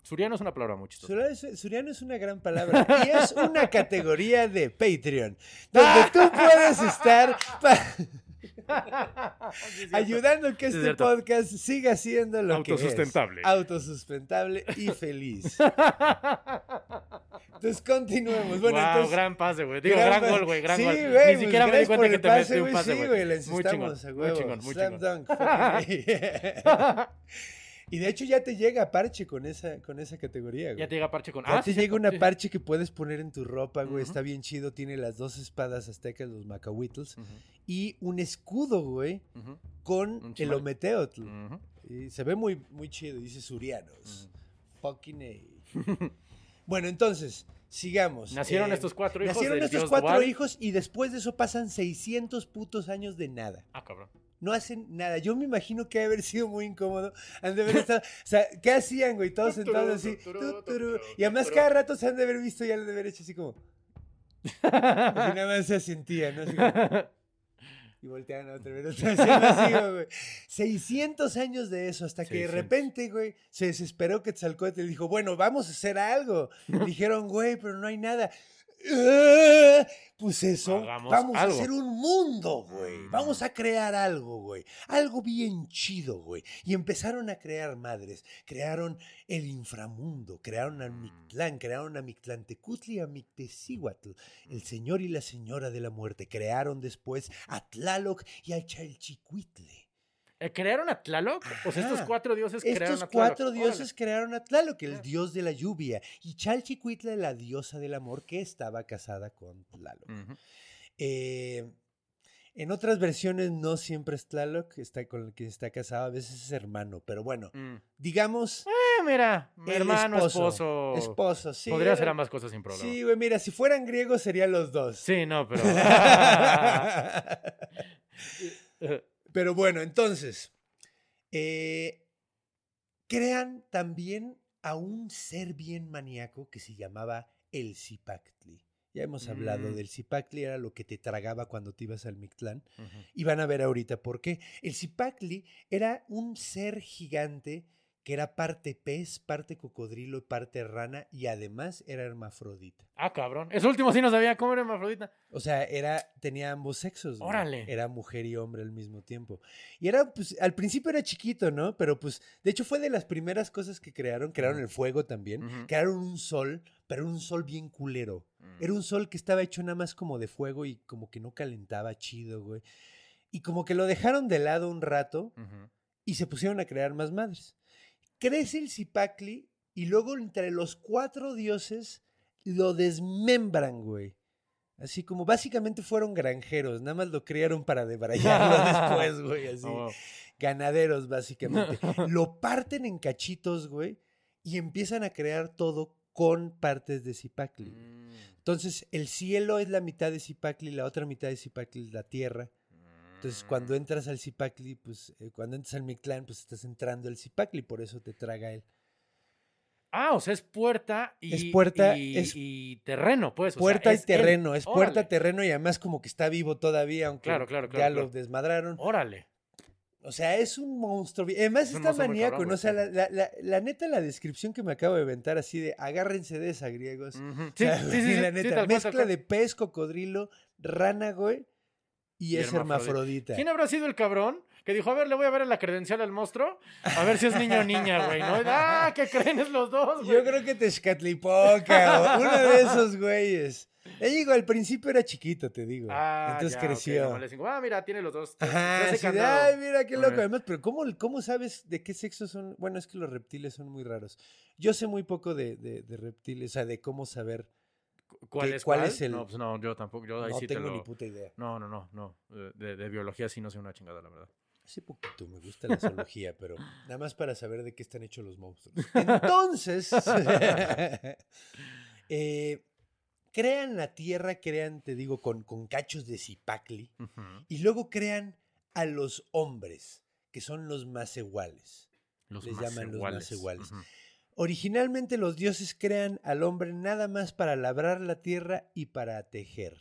[SPEAKER 2] Suriano es una palabra muy chistosa.
[SPEAKER 1] Suriano es- una gran palabra y es una categoría de Patreon, donde tú puedes estar
[SPEAKER 2] Sí,
[SPEAKER 1] ayudando a que
[SPEAKER 2] es
[SPEAKER 1] este podcast siga siendo lo que es.
[SPEAKER 2] Autosustentable.
[SPEAKER 1] Autosustentable y feliz. Entonces continuemos. Bueno,
[SPEAKER 2] wow,
[SPEAKER 1] entonces,
[SPEAKER 2] gran pase, güey. Digo, gran, gol, güey, gran
[SPEAKER 1] sí,
[SPEAKER 2] gol.
[SPEAKER 1] güey,
[SPEAKER 2] Ni
[SPEAKER 1] pues
[SPEAKER 2] siquiera me di cuenta que te metí un
[SPEAKER 1] güey,
[SPEAKER 2] pase,
[SPEAKER 1] Sí,
[SPEAKER 2] güey.
[SPEAKER 1] güey, le
[SPEAKER 2] Muy chingón,
[SPEAKER 1] insistamos a
[SPEAKER 2] muy chingón, muy
[SPEAKER 1] Slam
[SPEAKER 2] chingón.
[SPEAKER 1] Y de hecho ya te llega parche con esa, con esa categoría, güey.
[SPEAKER 2] Ya te llega parche con.
[SPEAKER 1] Ya
[SPEAKER 2] Ah,
[SPEAKER 1] te
[SPEAKER 2] sí,
[SPEAKER 1] llega
[SPEAKER 2] cierto,
[SPEAKER 1] una
[SPEAKER 2] sí.
[SPEAKER 1] parche que puedes poner en tu ropa, güey. Está bien chido. Tiene las dos espadas aztecas, los macahuitls.
[SPEAKER 2] Ujú,
[SPEAKER 1] Y un escudo, güey, con el ometeotl. Y se ve muy, muy chido. Dice Surianos. Fucking A. bueno, entonces, sigamos.
[SPEAKER 2] Nacieron
[SPEAKER 1] Eh,
[SPEAKER 2] estos cuatro hijos.
[SPEAKER 1] Nacieron estos cuatro
[SPEAKER 2] Dual.
[SPEAKER 1] hijos y después de eso pasan 600 putos años de nada.
[SPEAKER 2] Ah, cabrón.
[SPEAKER 1] No hacen nada. Yo me imagino que ha haber sido muy incómodo. Han de haber estado. O sea, ¿qué hacían, güey? Todos sentados así. Y además cada rato se han de haber visto y han de haber hecho así como. Así nada más se sentían, ¿no? Así como- y volteaban a otra vez. otra vez, así, güey. 600 años de eso, hasta que de
[SPEAKER 2] 600.
[SPEAKER 1] repente, güey, se desesperó Quetzalcóatl y dijo, bueno, vamos a hacer algo. Dijeron, güey, pero no hay nada. "Ah, Pues eso,
[SPEAKER 2] Hagamos
[SPEAKER 1] vamos
[SPEAKER 2] algo.
[SPEAKER 1] a hacer un mundo, güey.
[SPEAKER 2] Mm.
[SPEAKER 1] Vamos a crear algo, güey. Algo bien chido, güey. Y empezaron a crear madres. Crearon el inframundo, crearon a
[SPEAKER 2] Mm.
[SPEAKER 1] Mictlán, crearon a Mictlantecutli y a Mictecíhuatl, el señor y la señora de la muerte. Crearon después a Tlaloc y a Chalchicuitle.
[SPEAKER 2] Eh, ¿Crearon a Tlaloc? O sea, estos cuatro dioses crearon
[SPEAKER 1] Estos
[SPEAKER 2] a Tlaloc.
[SPEAKER 1] cuatro dioses crearon a Tlaloc, el dios de la lluvia, y Chalchicuitle, la diosa del amor, que estaba casada con Tlaloc. Eh, en otras versiones no siempre es Tlaloc, está con el que está casado, a veces es hermano, pero bueno,
[SPEAKER 2] Mm.
[SPEAKER 1] digamos
[SPEAKER 2] Eh, mira, mi hermano, esposo.
[SPEAKER 1] Esposo, sí.
[SPEAKER 2] Podría ser ambas cosas sin problema.
[SPEAKER 1] Sí, güey, mira, si fueran griegos serían los dos.
[SPEAKER 2] Sí, no, pero.
[SPEAKER 1] Pero bueno, entonces, eh, crean también a un ser bien maníaco que se llamaba el Zipactli. Ya hemos hablado
[SPEAKER 2] Mm.
[SPEAKER 1] del Zipactli, era lo que te tragaba cuando te ibas al Mictlán. Y van a ver ahorita por qué. El Zipactli era un ser gigante que era parte pez, parte cocodrilo y parte rana y además era hermafrodita.
[SPEAKER 2] Ah, cabrón. Eso último sí no sabía cómo era hermafrodita.
[SPEAKER 1] O sea, era, tenía ambos sexos.
[SPEAKER 2] Órale.
[SPEAKER 1] Era mujer y hombre al mismo tiempo. Y era, pues, al principio era chiquito, ¿no? Pero pues, de hecho fue de las primeras cosas que crearon. Crearon el fuego también. Crearon un sol, pero un sol bien culero.
[SPEAKER 2] Mm.
[SPEAKER 1] Era un sol que estaba hecho nada más como de fuego y como que no calentaba chido, güey. Y como que lo dejaron de lado un rato y se pusieron a crear más madres. Crece el Zipacli y luego entre los cuatro dioses lo desmembran, güey. Así como básicamente fueron granjeros, nada más lo criaron para debrayarlo después, güey, así.
[SPEAKER 2] Oh.
[SPEAKER 1] Ganaderos, básicamente. lo parten en cachitos, güey, y empiezan a crear todo con partes de Zipacli.
[SPEAKER 2] Mm.
[SPEAKER 1] Entonces, el cielo es la mitad de Zipacli, la otra mitad de Zipacli es la tierra. Entonces, cuando
[SPEAKER 2] Mm.
[SPEAKER 1] entras al Zipacli, pues, eh, cuando entras al Mictlán, pues estás entrando al Zipacli, por eso te traga él.
[SPEAKER 2] Ah, o sea, es puerta y.
[SPEAKER 1] Es puerta,
[SPEAKER 2] y,
[SPEAKER 1] es-
[SPEAKER 2] y terreno, pues. o sea,
[SPEAKER 1] Puerta y
[SPEAKER 2] es él.
[SPEAKER 1] terreno, es puerta,
[SPEAKER 2] Órale.
[SPEAKER 1] terreno y además como que está vivo todavía, aunque
[SPEAKER 2] Claro, claro,
[SPEAKER 1] ya
[SPEAKER 2] claro,
[SPEAKER 1] lo
[SPEAKER 2] claro.
[SPEAKER 1] desmadraron.
[SPEAKER 2] Órale.
[SPEAKER 1] O sea, es un monstruo. Además
[SPEAKER 2] Es
[SPEAKER 1] está maníaco,
[SPEAKER 2] cabrón,
[SPEAKER 1] ¿no? O sea, la, la- la- la neta, la descripción que me acabo de inventar así de agárrense de esa, griegos. O
[SPEAKER 2] Sí,
[SPEAKER 1] sea,
[SPEAKER 2] sí, sí, sí,
[SPEAKER 1] la neta, mezcla
[SPEAKER 2] cual.
[SPEAKER 1] de pez, cocodrilo, rana, güey, y,
[SPEAKER 2] Y
[SPEAKER 1] es
[SPEAKER 2] hermafrodita.
[SPEAKER 1] hermafrodita.
[SPEAKER 2] ¿Quién habrá sido el cabrón que dijo, a ver, le voy a ver la credencial al monstruo? A ver si es niño o niña, güey, ¿no? Ah, ¿qué creen? Es los dos, güey.
[SPEAKER 1] Yo creo que Tezcatlipoca, uno de esos güeyes. Le digo, al principio era chiquito, te digo.
[SPEAKER 2] Ah,
[SPEAKER 1] Entonces
[SPEAKER 2] ya,
[SPEAKER 1] creció.
[SPEAKER 2] digo, ah, mira, tiene los dos.
[SPEAKER 1] Ajá,
[SPEAKER 2] candados".
[SPEAKER 1] ay, mira qué loco. Además, pero ¿cómo, ¿cómo sabes de qué sexo son? Bueno, es que los reptiles son muy raros. Yo sé muy poco de, de- de reptiles, o sea, de cómo saber.
[SPEAKER 2] ¿Cuál
[SPEAKER 1] ¿Qué-
[SPEAKER 2] es
[SPEAKER 1] cuál
[SPEAKER 2] cuál?
[SPEAKER 1] es el-
[SPEAKER 2] No, pues no, yo tampoco. Yo ahí
[SPEAKER 1] No
[SPEAKER 2] sí te
[SPEAKER 1] tengo
[SPEAKER 2] lo...
[SPEAKER 1] ni puta idea.
[SPEAKER 2] No, no, no, no. Eh, De, de biología sí no sé una chingada, la verdad.
[SPEAKER 1] Hace poquito me gusta la zoología, pero nada más para saber de qué están hechos los monstruos. Entonces, eh, crean la tierra, crean, te digo, con, con cachos de zipacli,
[SPEAKER 2] Ujú.
[SPEAKER 1] y luego crean a los hombres, que son los más iguales.
[SPEAKER 2] Los
[SPEAKER 1] Les
[SPEAKER 2] más
[SPEAKER 1] llaman los
[SPEAKER 2] iguales.
[SPEAKER 1] maseguales.
[SPEAKER 2] Ujú.
[SPEAKER 1] Originalmente los dioses crean al hombre nada más para labrar la tierra y para tejer.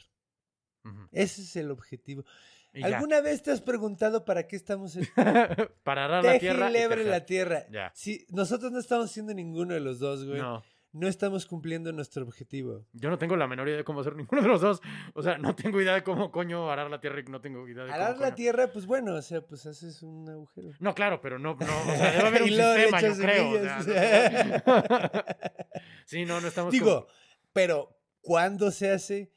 [SPEAKER 1] Ese es el objetivo.
[SPEAKER 2] Y ya.
[SPEAKER 1] ¿Alguna vez te has preguntado para qué estamos en
[SPEAKER 2] Para arar la tierra.
[SPEAKER 1] y lebre la tierra?
[SPEAKER 2] Ya.
[SPEAKER 1] Sí, nosotros no estamos haciendo ninguno de los dos, güey. No.
[SPEAKER 2] No,
[SPEAKER 1] estamos cumpliendo nuestro objetivo.
[SPEAKER 2] yo no tengo la menor idea de cómo hacer ninguno de los dos. O sea, no tengo idea de cómo coño arar la tierra y no tengo idea de cómo
[SPEAKER 1] Arar la
[SPEAKER 2] coño-
[SPEAKER 1] tierra, pues bueno, o sea, pues haces un agujero.
[SPEAKER 2] No, claro, pero no, no, o sea, debe haber un sistema, yo creo. o sea, no- sí, no, no estamos
[SPEAKER 1] Digo,
[SPEAKER 2] como-
[SPEAKER 1] pero ¿cuándo se hace?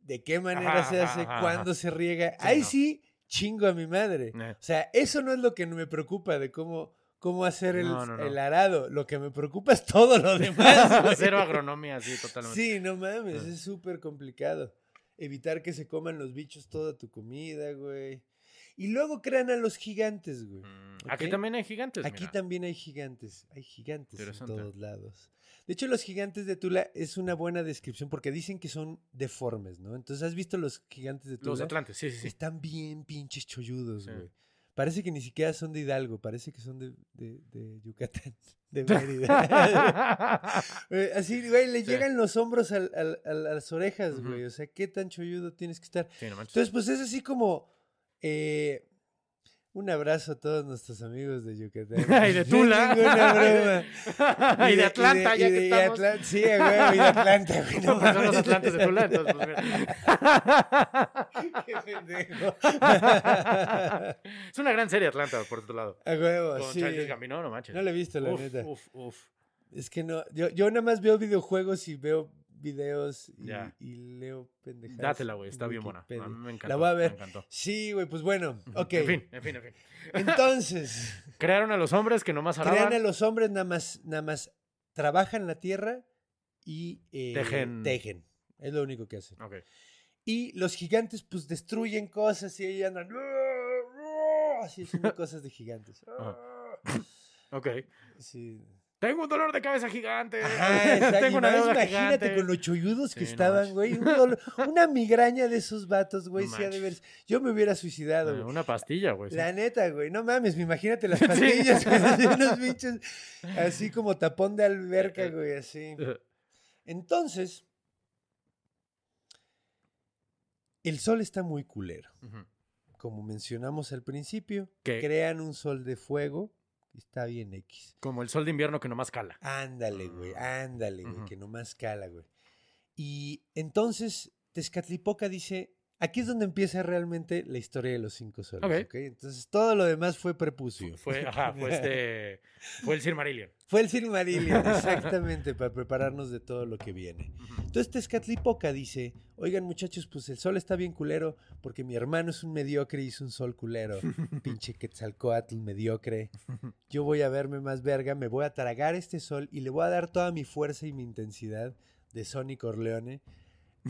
[SPEAKER 1] ¿De qué manera
[SPEAKER 2] Ajá,
[SPEAKER 1] se hace?
[SPEAKER 2] ajá,
[SPEAKER 1] ¿Cuándo
[SPEAKER 2] ajá.
[SPEAKER 1] se riega?
[SPEAKER 2] Sí,
[SPEAKER 1] Ahí
[SPEAKER 2] no.
[SPEAKER 1] sí, chingo a mi madre.
[SPEAKER 2] Eh.
[SPEAKER 1] O sea, eso no es lo que me preocupa de cómo, cómo hacer el,
[SPEAKER 2] No, no, no.
[SPEAKER 1] el arado. Lo que me preocupa es todo lo demás.
[SPEAKER 2] Cero agronomía, sí, totalmente.
[SPEAKER 1] Sí, no mames, es súper complicado. Evitar que se coman los bichos toda tu comida, güey. Y luego crean a los gigantes, güey.
[SPEAKER 2] Mm, Aquí también hay gigantes.
[SPEAKER 1] Aquí
[SPEAKER 2] mira.
[SPEAKER 1] también hay gigantes. Hay gigantes en todos lados. De hecho, los gigantes de Tula es una buena descripción porque dicen que son deformes, ¿no? Entonces, ¿has visto los gigantes de Tula?
[SPEAKER 2] Los atlantes, sí, sí, sí.
[SPEAKER 1] Están bien pinches cholludos,
[SPEAKER 2] Sí.
[SPEAKER 1] güey. Parece que ni siquiera son de Hidalgo, parece que son de, de- de Yucatán, de Mérida. Güey, Así, güey, le
[SPEAKER 2] Sí.
[SPEAKER 1] llegan los hombros al- al- a las orejas, güey. O sea, ¿qué tan cholludo tienes que estar?
[SPEAKER 2] Sí, no.
[SPEAKER 1] Entonces, pues es así como... eh, un abrazo a todos nuestros amigos de Yucatán.
[SPEAKER 2] y de Tula.
[SPEAKER 1] Broma.
[SPEAKER 2] y de Atlanta,
[SPEAKER 1] y
[SPEAKER 2] ya
[SPEAKER 1] de-
[SPEAKER 2] que estamos.
[SPEAKER 1] Sí, güey, y de Atlanta, güey. no
[SPEAKER 2] son los atlantes de Tula, entonces, pues mira.
[SPEAKER 1] Qué pendejo.
[SPEAKER 2] es una gran serie Atlanta, por otro lado.
[SPEAKER 1] A huevo,
[SPEAKER 2] Con
[SPEAKER 1] sí.
[SPEAKER 2] Charles Gambino, no manches.
[SPEAKER 1] No lo he visto, la
[SPEAKER 2] uf,
[SPEAKER 1] neta.
[SPEAKER 2] Uf, uf.
[SPEAKER 1] Es que no, yo, yo nada más veo videojuegos y veo videos y, leo pendejadas.
[SPEAKER 2] Dátela, güey, está bien buena. A mí me encantó.
[SPEAKER 1] La voy a ver.
[SPEAKER 2] Me encantó.
[SPEAKER 1] Sí, güey, pues bueno, ok.
[SPEAKER 2] En fin, en fin, en fin.
[SPEAKER 1] Entonces,
[SPEAKER 2] Crearon a los hombres que nomás araban.
[SPEAKER 1] crean a los hombres nada más, nada más trabajan la tierra y eh,
[SPEAKER 2] Tejen.
[SPEAKER 1] tejen. Es lo único que hacen.
[SPEAKER 2] Ok.
[SPEAKER 1] Y los gigantes, pues, destruyen cosas y ahí andan. Así haciendo cosas de gigantes.
[SPEAKER 2] Ok.
[SPEAKER 1] Sí.
[SPEAKER 2] Tengo un dolor de cabeza gigante.
[SPEAKER 1] Ajá.
[SPEAKER 2] Tengo una deuda
[SPEAKER 1] imagínate
[SPEAKER 2] gigante.
[SPEAKER 1] con los cholludos que
[SPEAKER 2] Sí,
[SPEAKER 1] estaban, güey. un dolor- una migraña de esos vatos, güey.
[SPEAKER 2] No
[SPEAKER 1] sí ha de ver-
[SPEAKER 2] manches.
[SPEAKER 1] Yo me hubiera suicidado, güey.
[SPEAKER 2] Una pastilla, güey. sí.
[SPEAKER 1] La neta, güey. No mames, imagínate las pastillas, güey, unos bichos así como tapón de alberca, güey, así. Entonces, el sol está muy culero. Como mencionamos al principio,
[SPEAKER 2] ¿Qué?
[SPEAKER 1] crean un sol de fuego. Está bien X.
[SPEAKER 2] Como el sol de invierno que nomás cala.
[SPEAKER 1] Ándale, güey, ándale, güey,
[SPEAKER 2] Ujú.
[SPEAKER 1] que nomás cala, güey. Y entonces Tezcatlipoca dice, aquí es donde empieza realmente la historia de los cinco soles,
[SPEAKER 2] Ok.
[SPEAKER 1] ¿ok? Entonces todo lo demás fue prepucio.
[SPEAKER 2] Fue, ajá, fue este. Fue el Silmarillion.
[SPEAKER 1] Fue el Silmarillion, exactamente, para prepararnos de todo lo que viene. Entonces Tezcatlipoca dice, oigan muchachos, pues el sol está bien culero porque mi hermano es un mediocre y es un sol culero. Pinche Quetzalcoatl mediocre. Yo voy a verme más verga, me voy a tragar este sol y le voy a dar toda mi fuerza y mi intensidad de Sonny Corleone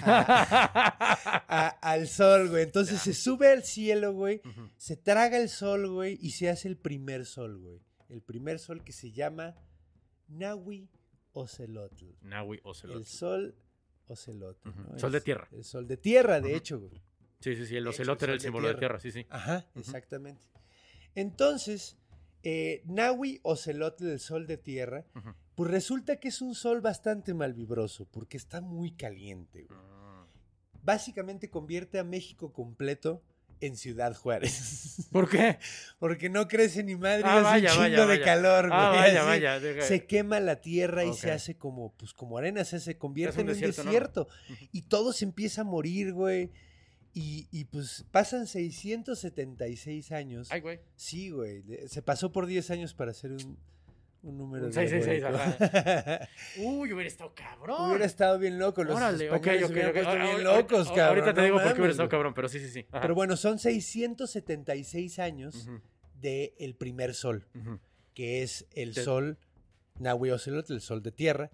[SPEAKER 1] a- a- al sol, güey. Entonces se sube al cielo, güey, se traga el sol, güey, y se hace el primer sol, güey. El primer sol que se llama Nahui Ocelotl.
[SPEAKER 2] Nahui Ocelot.
[SPEAKER 1] El sol Ocelotl. ¿no?
[SPEAKER 2] Sol de tierra.
[SPEAKER 1] El sol de tierra, de hecho, güey.
[SPEAKER 2] Sí, sí, sí. El
[SPEAKER 1] De hecho,
[SPEAKER 2] ocelot
[SPEAKER 1] el
[SPEAKER 2] era el
[SPEAKER 1] de
[SPEAKER 2] símbolo de
[SPEAKER 1] tierra.
[SPEAKER 2] sí, sí.
[SPEAKER 1] Ajá, exactamente. Entonces, eh, Nahui Ocelotl, el sol de tierra,
[SPEAKER 2] Ujú.
[SPEAKER 1] Pues resulta que es un sol bastante malvibroso, porque está muy caliente, güey.
[SPEAKER 2] Ah.
[SPEAKER 1] Básicamente convierte a México completo en Ciudad Juárez.
[SPEAKER 2] ¿Por qué?
[SPEAKER 1] Porque no crece ni madre,
[SPEAKER 2] Ah,
[SPEAKER 1] hace
[SPEAKER 2] vaya,
[SPEAKER 1] un chingo
[SPEAKER 2] vaya,
[SPEAKER 1] de
[SPEAKER 2] vaya.
[SPEAKER 1] calor, güey.
[SPEAKER 2] Ah, vaya,
[SPEAKER 1] así.
[SPEAKER 2] vaya. deja-
[SPEAKER 1] Se quema la tierra y se hace como, pues, como arena, se, se convierte
[SPEAKER 2] un
[SPEAKER 1] en un
[SPEAKER 2] desierto,
[SPEAKER 1] desierto.
[SPEAKER 2] ¿no? Ujú.
[SPEAKER 1] Y todo se empieza a morir, güey. Y, y, pues pasan 676 años.
[SPEAKER 2] Ay, güey.
[SPEAKER 1] Sí, güey. Se pasó por 10 años para hacer un, Un número
[SPEAKER 2] Un 666,
[SPEAKER 1] diabólico.
[SPEAKER 2] Uy, hubiera estado cabrón.
[SPEAKER 1] Hubiera estado bien loco. Los
[SPEAKER 2] Órale, ok, ok,
[SPEAKER 1] hubieran
[SPEAKER 2] ok.
[SPEAKER 1] puesto
[SPEAKER 2] Ahora-
[SPEAKER 1] bien locos,
[SPEAKER 2] ahora-
[SPEAKER 1] cabrón.
[SPEAKER 2] Ahorita te
[SPEAKER 1] no
[SPEAKER 2] digo por qué hubiera estado cabrón, pero sí, sí, sí. Ajá.
[SPEAKER 1] Pero bueno, son 676 años
[SPEAKER 2] Ujú,
[SPEAKER 1] del primer sol, que es el
[SPEAKER 2] Te-
[SPEAKER 1] sol Nahui Ocelot, el sol de tierra.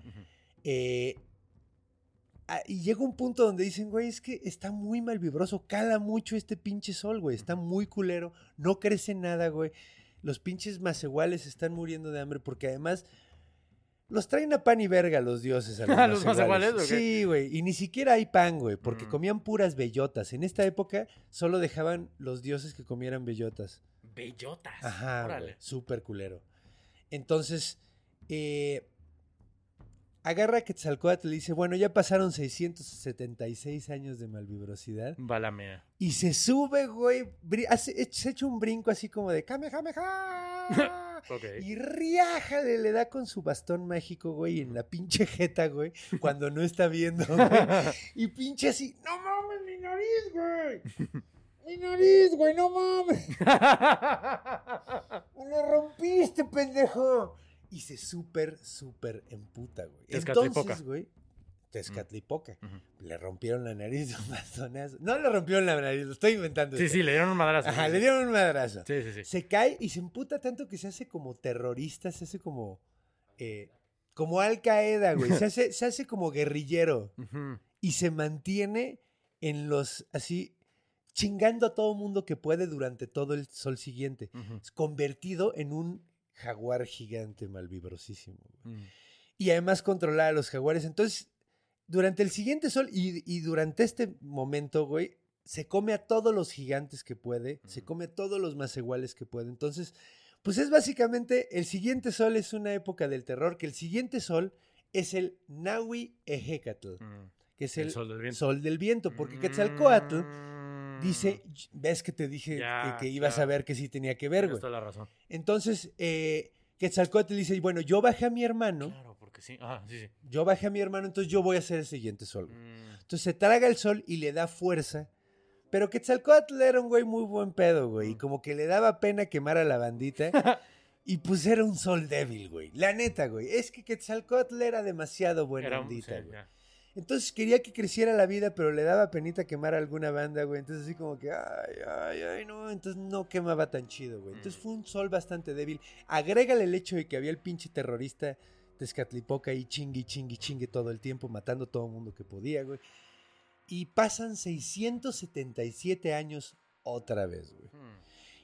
[SPEAKER 1] Eh, ah, y llega un punto donde dicen, güey, es que está muy mal vibroso, cala mucho este pinche sol, güey, está muy culero, no crece nada, güey. Los pinches macehuales están muriendo de hambre porque además los traen a pan y verga los dioses. A los,
[SPEAKER 2] ¿A los
[SPEAKER 1] macehuales. Sí, güey, y ni siquiera hay pan, güey, porque
[SPEAKER 2] Mm.
[SPEAKER 1] comían puras bellotas. En esta época solo dejaban los dioses que comieran bellotas.
[SPEAKER 2] Bellotas.
[SPEAKER 1] Ajá,
[SPEAKER 2] Órale.
[SPEAKER 1] súper culero. Entonces, eh, agarra a Quetzalcóatl y le dice, bueno, ya pasaron 676 años de malvibrosidad.
[SPEAKER 2] Balamea.
[SPEAKER 1] Y se sube, güey, hace- se echa un brinco así como de Kamehameha.
[SPEAKER 2] Ok.
[SPEAKER 1] Y riájale, le da con su bastón mágico, güey, en la pinche jeta, güey, cuando no está viendo, güey. Y pinche así, no mames, mi nariz, güey. Mi nariz, güey, no mames. Me lo rompiste, pendejo. Y se súper, súper emputa, güey. Entonces, güey, Tezcatlipoca.
[SPEAKER 2] Ujú.
[SPEAKER 1] Le rompieron la nariz de un bastonazo. No le rompieron la nariz, lo estoy inventando.
[SPEAKER 2] Sí,
[SPEAKER 1] esto.
[SPEAKER 2] sí, le dieron un madrazo.
[SPEAKER 1] Ajá,
[SPEAKER 2] sí,
[SPEAKER 1] le dieron un madrazo.
[SPEAKER 2] Sí, sí, sí.
[SPEAKER 1] Se cae y se emputa tanto que se hace como terrorista, se hace como. eh, como Al Qaeda, güey. Se hace, se hace como guerrillero. Y se mantiene en los. así. chingando a todo mundo que puede durante todo el sol siguiente. Es convertido en un jaguar gigante malvibrosísimo.
[SPEAKER 2] Mm.
[SPEAKER 1] Y además controlar a los jaguares. Entonces, durante el siguiente sol y, y durante este momento, güey, se come a todos los gigantes que puede, se
[SPEAKER 2] Ujú.
[SPEAKER 1] come a todos los más iguales que puede. Entonces, pues es básicamente, el siguiente sol es una época del terror, que el siguiente sol es el Nahui Ejecatl,
[SPEAKER 2] Mm.
[SPEAKER 1] que es
[SPEAKER 2] El
[SPEAKER 1] el,
[SPEAKER 2] sol del viento.
[SPEAKER 1] sol del viento, porque Quetzalcoatl
[SPEAKER 2] Mm.
[SPEAKER 1] Dice, ves que te dije
[SPEAKER 2] Ya,
[SPEAKER 1] que, que ibas
[SPEAKER 2] ya.
[SPEAKER 1] a ver que sí tenía que ver, güey.
[SPEAKER 2] la razón.
[SPEAKER 1] Entonces, eh, Quetzalcoatl dice, bueno, yo bajé a mi hermano,
[SPEAKER 2] Claro, porque sí. Ajá, sí, sí.
[SPEAKER 1] yo bajé a mi hermano, entonces yo voy a ser el siguiente sol.
[SPEAKER 2] Mm.
[SPEAKER 1] Entonces se traga el sol y le da fuerza. Pero Quetzalcoatl era un güey muy buen pedo, güey. Y
[SPEAKER 2] Mm.
[SPEAKER 1] como que le daba pena quemar a la bandita. y pues era un sol débil, güey. La neta, güey. Es que Quetzalcoatl era demasiado buena
[SPEAKER 2] Era sí,
[SPEAKER 1] güey.
[SPEAKER 2] ya.
[SPEAKER 1] Entonces quería que creciera la vida, pero le daba penita quemar a alguna banda, güey. Entonces así como que, ay, ay, ay, no. Entonces no quemaba tan chido, güey. Entonces
[SPEAKER 2] Mm.
[SPEAKER 1] fue un sol bastante débil. Agrégale el hecho de que había el pinche terrorista Tezcatlipoca ahí chingue, chingue, chingue todo el tiempo, matando a todo el mundo que podía, güey. Y pasan 677 años otra vez, güey.
[SPEAKER 2] Mm.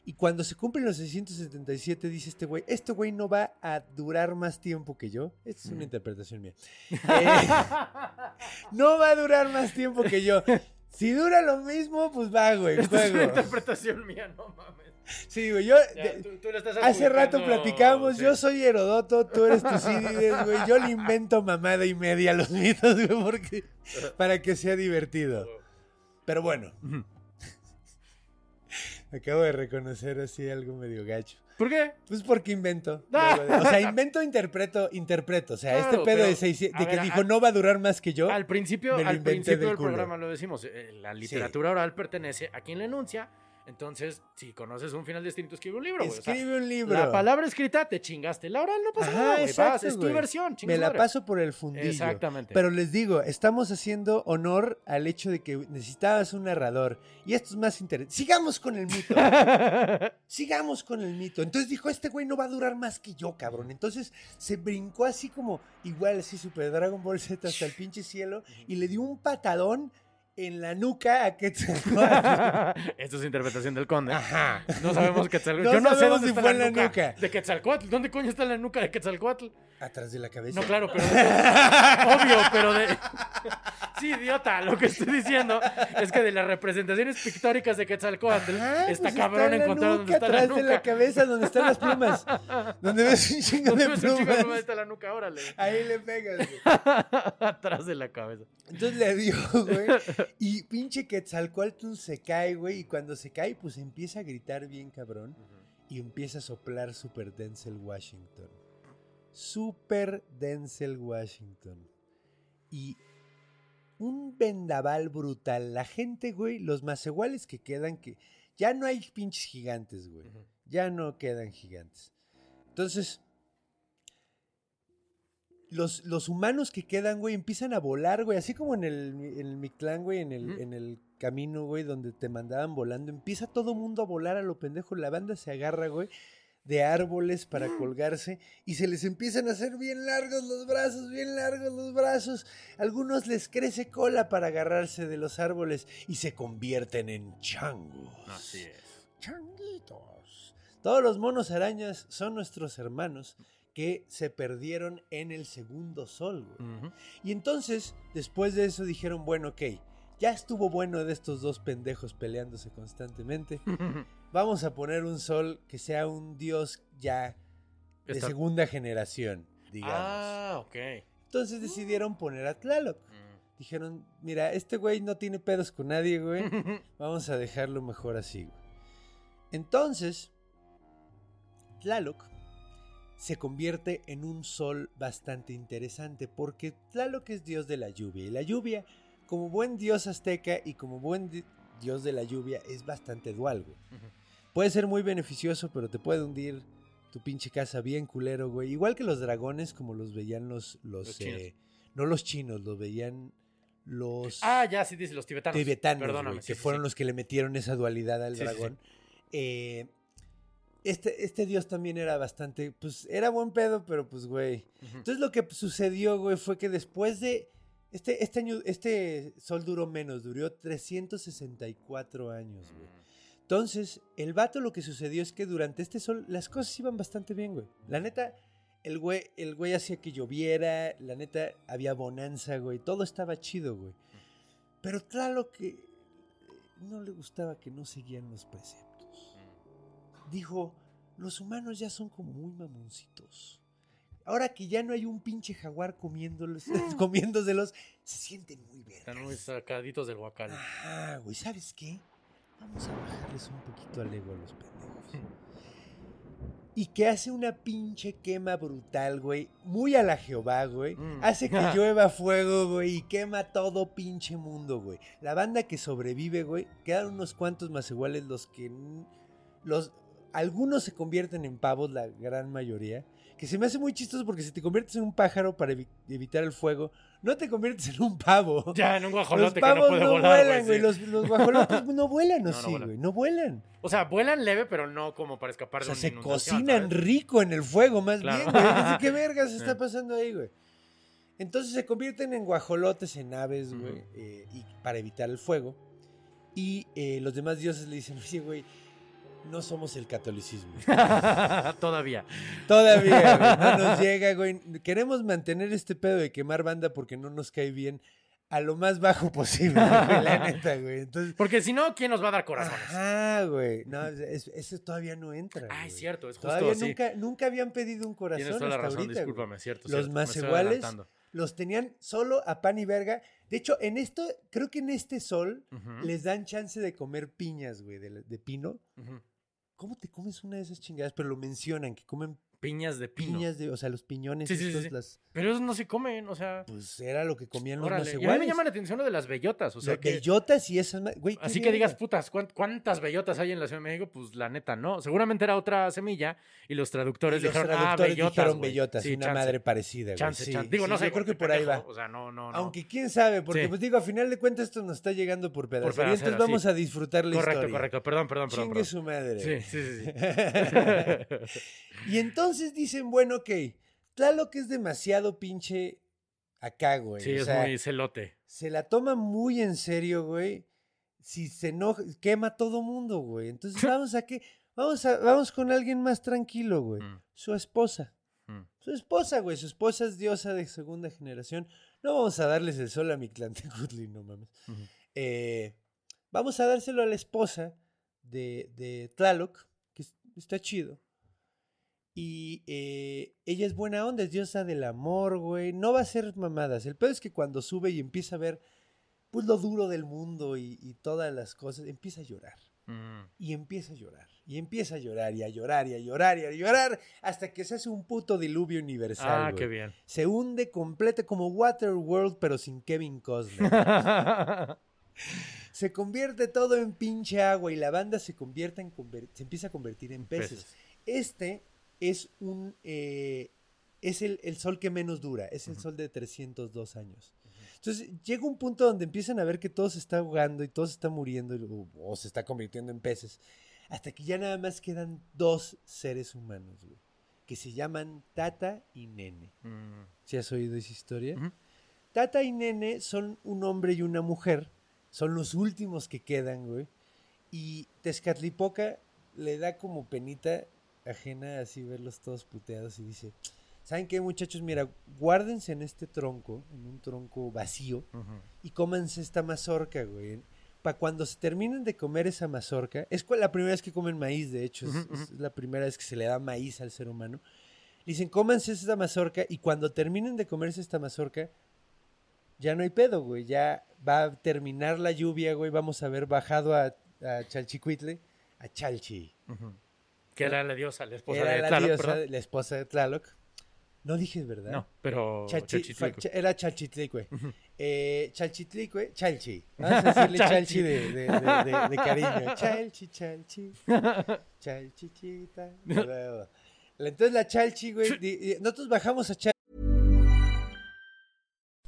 [SPEAKER 1] Y cuando se cumplen los 677, dice este güey, este güey no va a durar más tiempo que yo. Esta es una interpretación mía. Eh, no va a durar más tiempo que yo. Si dura lo mismo, pues va, güey,
[SPEAKER 2] Esta es una interpretación mía, no mames.
[SPEAKER 1] Sí, güey, yo...
[SPEAKER 2] Ya,
[SPEAKER 1] de-
[SPEAKER 2] tú- tú le estás
[SPEAKER 1] Hace rato platicamos,
[SPEAKER 2] sí.
[SPEAKER 1] yo soy Herodoto, tú eres Tucídides, güey. Yo le invento mamada y media a los mitos, güey, porque, para que sea divertido. Pero bueno. Acabo de reconocer así algo medio gacho.
[SPEAKER 2] ¿Por qué?
[SPEAKER 1] Pues porque invento.
[SPEAKER 2] Ah.
[SPEAKER 1] luego O sea, invento, interpreto, interpreto. O sea, este pedo de, seis- de que
[SPEAKER 2] ver,
[SPEAKER 1] dijo
[SPEAKER 2] a-
[SPEAKER 1] no va a durar más que yo.
[SPEAKER 2] Al principio, al principio
[SPEAKER 1] del
[SPEAKER 2] programa lo decimos, eh, la literatura oral pertenece a quien la enuncia. Entonces, si conoces un final distinto, escribe un libro. güey. O sea,
[SPEAKER 1] Escribe un libro.
[SPEAKER 2] la palabra escrita te chingaste. La oral no pasa
[SPEAKER 1] Ajá,
[SPEAKER 2] nada, güey.
[SPEAKER 1] exacto,
[SPEAKER 2] es tu
[SPEAKER 1] güey.
[SPEAKER 2] versión,
[SPEAKER 1] Me la
[SPEAKER 2] madre.
[SPEAKER 1] paso por el fundillo.
[SPEAKER 2] Exactamente.
[SPEAKER 1] Pero les digo, estamos haciendo honor al hecho de que necesitabas un narrador. Y esto es más interesante. Sigamos con el mito. Sigamos con el mito. Entonces dijo, este güey no va a durar más que yo, cabrón. Entonces se brincó así como, igual así Super Dragon Ball Z hasta el pinche cielo. Y le dio un patadón en la nuca a Quetzalcóatl.
[SPEAKER 2] Esto es interpretación del conde.
[SPEAKER 1] Ajá.
[SPEAKER 2] No sabemos Quetzalcóatl.
[SPEAKER 1] No
[SPEAKER 2] Yo no sé
[SPEAKER 1] sabemos
[SPEAKER 2] dónde
[SPEAKER 1] si
[SPEAKER 2] está
[SPEAKER 1] fue
[SPEAKER 2] la,
[SPEAKER 1] en la
[SPEAKER 2] nuca,
[SPEAKER 1] nuca.
[SPEAKER 2] de Quetzalcóatl. ¿Dónde coño está la nuca de Quetzalcóatl?
[SPEAKER 1] Atrás de la cabeza.
[SPEAKER 2] No, claro, pero... obvio, pero de... Sí, idiota, lo que estoy diciendo es que de las representaciones pictóricas de Quetzalcóatl
[SPEAKER 1] Ajá,
[SPEAKER 2] está
[SPEAKER 1] pues
[SPEAKER 2] cabrón
[SPEAKER 1] en la
[SPEAKER 2] encontrar dónde está la
[SPEAKER 1] atrás
[SPEAKER 2] nuca.
[SPEAKER 1] de la cabeza, donde están las plumas. donde ves un chingo
[SPEAKER 2] ¿Dónde
[SPEAKER 1] de
[SPEAKER 2] ves un chico de
[SPEAKER 1] plumas.
[SPEAKER 2] está la nuca? Órale.
[SPEAKER 1] Ahí le pegas, güey.
[SPEAKER 2] Atrás de la cabeza.
[SPEAKER 1] Entonces le dio, güey. Y pinche Quetzalcóatl se cae, güey. Y cuando se cae, pues empieza a gritar bien cabrón. Y empieza a soplar Super Denzel Washington. Super Denzel Washington. Y un vendaval brutal. La gente, güey, los más iguales que quedan, que ya no hay pinches gigantes, güey. Ya no quedan gigantes. Entonces, los, los humanos que quedan, güey, empiezan a volar, güey. Así como en el, en el Mictlán, güey, en el, en el camino, güey, donde te mandaban volando. Empieza todo mundo a volar a lo pendejo. La banda se agarra, güey, de árboles para colgarse y se les empiezan a hacer bien largos los brazos, bien largos los brazos. Algunos les crece cola para agarrarse de los árboles y se convierten en changos.
[SPEAKER 2] Así es.
[SPEAKER 1] Changuitos. Todos los monos arañas son nuestros hermanos que se perdieron en el segundo sol. güey. Y entonces, después de eso, dijeron, bueno, ok, ya estuvo bueno de estos dos pendejos peleándose constantemente. Vamos a poner un sol que sea un dios ya de
[SPEAKER 2] Está-
[SPEAKER 1] segunda generación, digamos.
[SPEAKER 2] Ah, ok.
[SPEAKER 1] Entonces decidieron poner a Tlaloc.
[SPEAKER 2] Mm.
[SPEAKER 1] Dijeron, mira, este güey no tiene pedos con nadie, güey. Vamos a dejarlo mejor así, güey. Entonces, Tlaloc se convierte en un sol bastante interesante porque Tlaloc es dios de la lluvia y la lluvia, como buen dios azteca y como buen di- dios de la lluvia, es bastante dual, güey. Puede ser muy beneficioso, pero te puede hundir tu pinche casa bien culero, güey. Igual que los dragones, como los veían los... los, eh, no los chinos, los veían los
[SPEAKER 2] Ah, ya, sí, dice los tibetanos.
[SPEAKER 1] tibetanos,
[SPEAKER 2] Perdóname.
[SPEAKER 1] güey,
[SPEAKER 2] sí,
[SPEAKER 1] que
[SPEAKER 2] sí,
[SPEAKER 1] fueron
[SPEAKER 2] sí.
[SPEAKER 1] los que le metieron esa dualidad al dragón. Eh, este, este dios también era bastante, pues era buen pedo, pero pues, güey. Entonces lo que sucedió, güey, fue que después de... Este, este año, este sol duró menos, duró 364 años, güey. Entonces, el vato lo que sucedió es que durante este sol las cosas iban bastante bien, güey. La neta, el güey, el güey hacía que lloviera, la neta, había bonanza, güey. Todo estaba chido, güey. Pero claro que no le gustaba que no seguían los preceptos. Dijo, los humanos ya son como muy mamoncitos. Ahora que ya no hay un pinche jaguar comiéndolos, comiéndoselos, se sienten muy vergas.
[SPEAKER 2] Están muy sacaditos del guacal.
[SPEAKER 1] Ah, güey, ¿sabes qué? Vamos a bajarles un poquito al ego a los pendejos. Y que hace una pinche quema brutal, güey. Muy a la Jehová, güey.
[SPEAKER 2] Mm.
[SPEAKER 1] Hace que llueva fuego, güey. Y quema todo pinche mundo, güey. La banda que sobrevive, güey. Quedan unos cuantos más iguales los que... Los... Algunos se convierten en pavos, la gran mayoría. Que se me hace muy chistoso porque si te conviertes en un pájaro para evi- evitar el fuego, no te conviertes en un pavo.
[SPEAKER 2] Ya, en un
[SPEAKER 1] Los
[SPEAKER 2] guajolote que no
[SPEAKER 1] pavos
[SPEAKER 2] puede
[SPEAKER 1] no
[SPEAKER 2] volar,
[SPEAKER 1] vuelan, güey.
[SPEAKER 2] sí.
[SPEAKER 1] Los, los guajolotes no vuelan, ¿o
[SPEAKER 2] No, no
[SPEAKER 1] sí, güey? No vuelan.
[SPEAKER 2] O sea, vuelan leve, pero no como para escapar
[SPEAKER 1] O
[SPEAKER 2] de
[SPEAKER 1] sea,
[SPEAKER 2] una
[SPEAKER 1] se cocinan
[SPEAKER 2] ¿sabes?
[SPEAKER 1] rico en el fuego, más
[SPEAKER 2] Claro.
[SPEAKER 1] bien, güey. Así, ¿Qué vergas está pasando ahí, güey? Entonces se convierten en guajolotes, en aves, güey, eh, y para evitar el fuego. Y eh, los demás dioses le dicen, oye, güey, no somos el catolicismo.
[SPEAKER 2] Todavía.
[SPEAKER 1] Todavía, güey, no nos llega, güey. Queremos mantener este pedo de quemar banda porque no nos cae bien a lo más bajo posible, güey, la neta, güey. Entonces,
[SPEAKER 2] Porque si no, ¿quién nos va a dar corazones?
[SPEAKER 1] Ajá, güey. No, es- eso todavía no entra.
[SPEAKER 2] Ah, es cierto, es justo
[SPEAKER 1] Todavía
[SPEAKER 2] así.
[SPEAKER 1] nunca, nunca habían pedido un corazón
[SPEAKER 2] Tienes toda la
[SPEAKER 1] hasta
[SPEAKER 2] razón,
[SPEAKER 1] ahorita,
[SPEAKER 2] discúlpame, es cierto.
[SPEAKER 1] Los
[SPEAKER 2] cierto,
[SPEAKER 1] más iguales los tenían solo a pan y verga. De hecho, en esto, creo que en este sol les dan chance de comer piñas, güey, de, de pino. ¿Cómo te comes una de esas chingadas? Pero lo mencionan, que comen
[SPEAKER 2] Piñas de pino.
[SPEAKER 1] piñas de, o sea, los piñones
[SPEAKER 2] Sí, sí, sí,
[SPEAKER 1] estos,
[SPEAKER 2] sí.
[SPEAKER 1] las,
[SPEAKER 2] Pero esos no se comen, o sea.
[SPEAKER 1] pues era lo que comían los
[SPEAKER 2] Órale.
[SPEAKER 1] más
[SPEAKER 2] Y a mí me llama la atención lo de las bellotas, o sea,
[SPEAKER 1] Las
[SPEAKER 2] que...
[SPEAKER 1] bellotas y esas, güey,
[SPEAKER 2] Así que digas, putas, ¿cuán- ¿cuántas bellotas hay en la Ciudad de México? Pues la neta, no. Seguramente era otra semilla y los traductores
[SPEAKER 1] Y los
[SPEAKER 2] dijeron, ah,
[SPEAKER 1] traductores
[SPEAKER 2] bellotas,
[SPEAKER 1] dijeron
[SPEAKER 2] güey".
[SPEAKER 1] bellotas, una
[SPEAKER 2] chance,
[SPEAKER 1] madre parecida, güey.
[SPEAKER 2] Chance, chance. Digo, no sé.
[SPEAKER 1] Yo creo que por ahí va.
[SPEAKER 2] O sea, no, no, no.
[SPEAKER 1] Aunque quién sabe, porque pues digo, a final de cuentas esto nos está llegando por pedazos.
[SPEAKER 2] pedacera,
[SPEAKER 1] entonces vamos a disfrutar la
[SPEAKER 2] Correcto,
[SPEAKER 1] historia.
[SPEAKER 2] correcto. Perdón, perdón, perdón.
[SPEAKER 1] Chingue su madre.
[SPEAKER 2] Sí, sí, sí.
[SPEAKER 1] Y entonces dicen, bueno, ok, Tlaloc es demasiado pinche acá, güey.
[SPEAKER 2] sí,
[SPEAKER 1] o
[SPEAKER 2] es
[SPEAKER 1] sea,
[SPEAKER 2] muy celote.
[SPEAKER 1] se la toma muy en serio, güey. Si se enoja, quema a todo mundo, güey. Entonces vamos a que, vamos a, vamos con alguien más tranquilo, güey.
[SPEAKER 2] Mm,
[SPEAKER 1] Su esposa.
[SPEAKER 2] mm.
[SPEAKER 1] Su esposa, güey. Su esposa es diosa de segunda generación. No vamos a darles el sol a mi Tlantecutli, no mames. Eh, vamos a dárselo a la esposa de, de Tlaloc, que es- está chido. Y eh, ella es buena onda, es diosa del amor, güey. No va a ser mamadas. El peor es que cuando sube y empieza a ver pues lo duro del mundo y, y todas las cosas, empieza a llorar.
[SPEAKER 2] Mm.
[SPEAKER 1] Y empieza a llorar. Y empieza a llorar y a llorar y a llorar y a llorar hasta que se hace un puto diluvio universal.
[SPEAKER 2] Ah, qué bien.
[SPEAKER 1] Se hunde completo como Waterworld, pero sin Kevin Costner. se convierte todo en pinche agua y la banda se convierte en se empieza a convertir en peces.
[SPEAKER 2] Peces.
[SPEAKER 1] Este es un eh, es el, el sol que menos dura, es el sol de 302 años. Entonces llega un punto donde empiezan a ver que todo se está ahogando y todo se está muriendo o, o se está convirtiendo en peces. Hasta que ya nada más quedan dos seres humanos, güey. Que se llaman Tata y Nene.
[SPEAKER 2] Mm,
[SPEAKER 1] ¿Sí has oído esa historia? Tata y Nene son un hombre y una mujer. Son los últimos que quedan, güey. Y Tezcatlipoca le da como penita ajena así verlos todos puteados y dice, ¿saben qué muchachos? Mira, guárdense en este tronco, en un tronco vacío, y cómanse esta mazorca, güey. Para cuando se terminen de comer esa mazorca, es la primera vez que comen maíz, de hecho, es, la primera vez que se le da maíz al ser humano. Le dicen, cómanse esta mazorca y cuando terminen de comerse esta mazorca, ya no hay pedo, güey. Ya va a terminar la lluvia, güey. Vamos a haber bajado a, a Chalchicuitle, a Chalchi.
[SPEAKER 2] Ujú. Que era la diosa, la esposa
[SPEAKER 1] Era
[SPEAKER 2] de
[SPEAKER 1] la
[SPEAKER 2] Tlaloc,
[SPEAKER 1] diosa,
[SPEAKER 2] ¿verdad?
[SPEAKER 1] la esposa de Tlaloc. No dije, ¿verdad?
[SPEAKER 2] No, pero
[SPEAKER 1] Chachi-
[SPEAKER 2] Chalchitlico.
[SPEAKER 1] fa- cha- era Chalchitlicue. Eh, Chalchitlicue, Chalchi. Vamos a decirle Chalchi,
[SPEAKER 2] Chalchi.
[SPEAKER 1] de, de- de- de- de cariño. Chalchi, Chalchi. Chalchichita. Entonces la Chalchi, güey. Nosotros bajamos a Chalchi.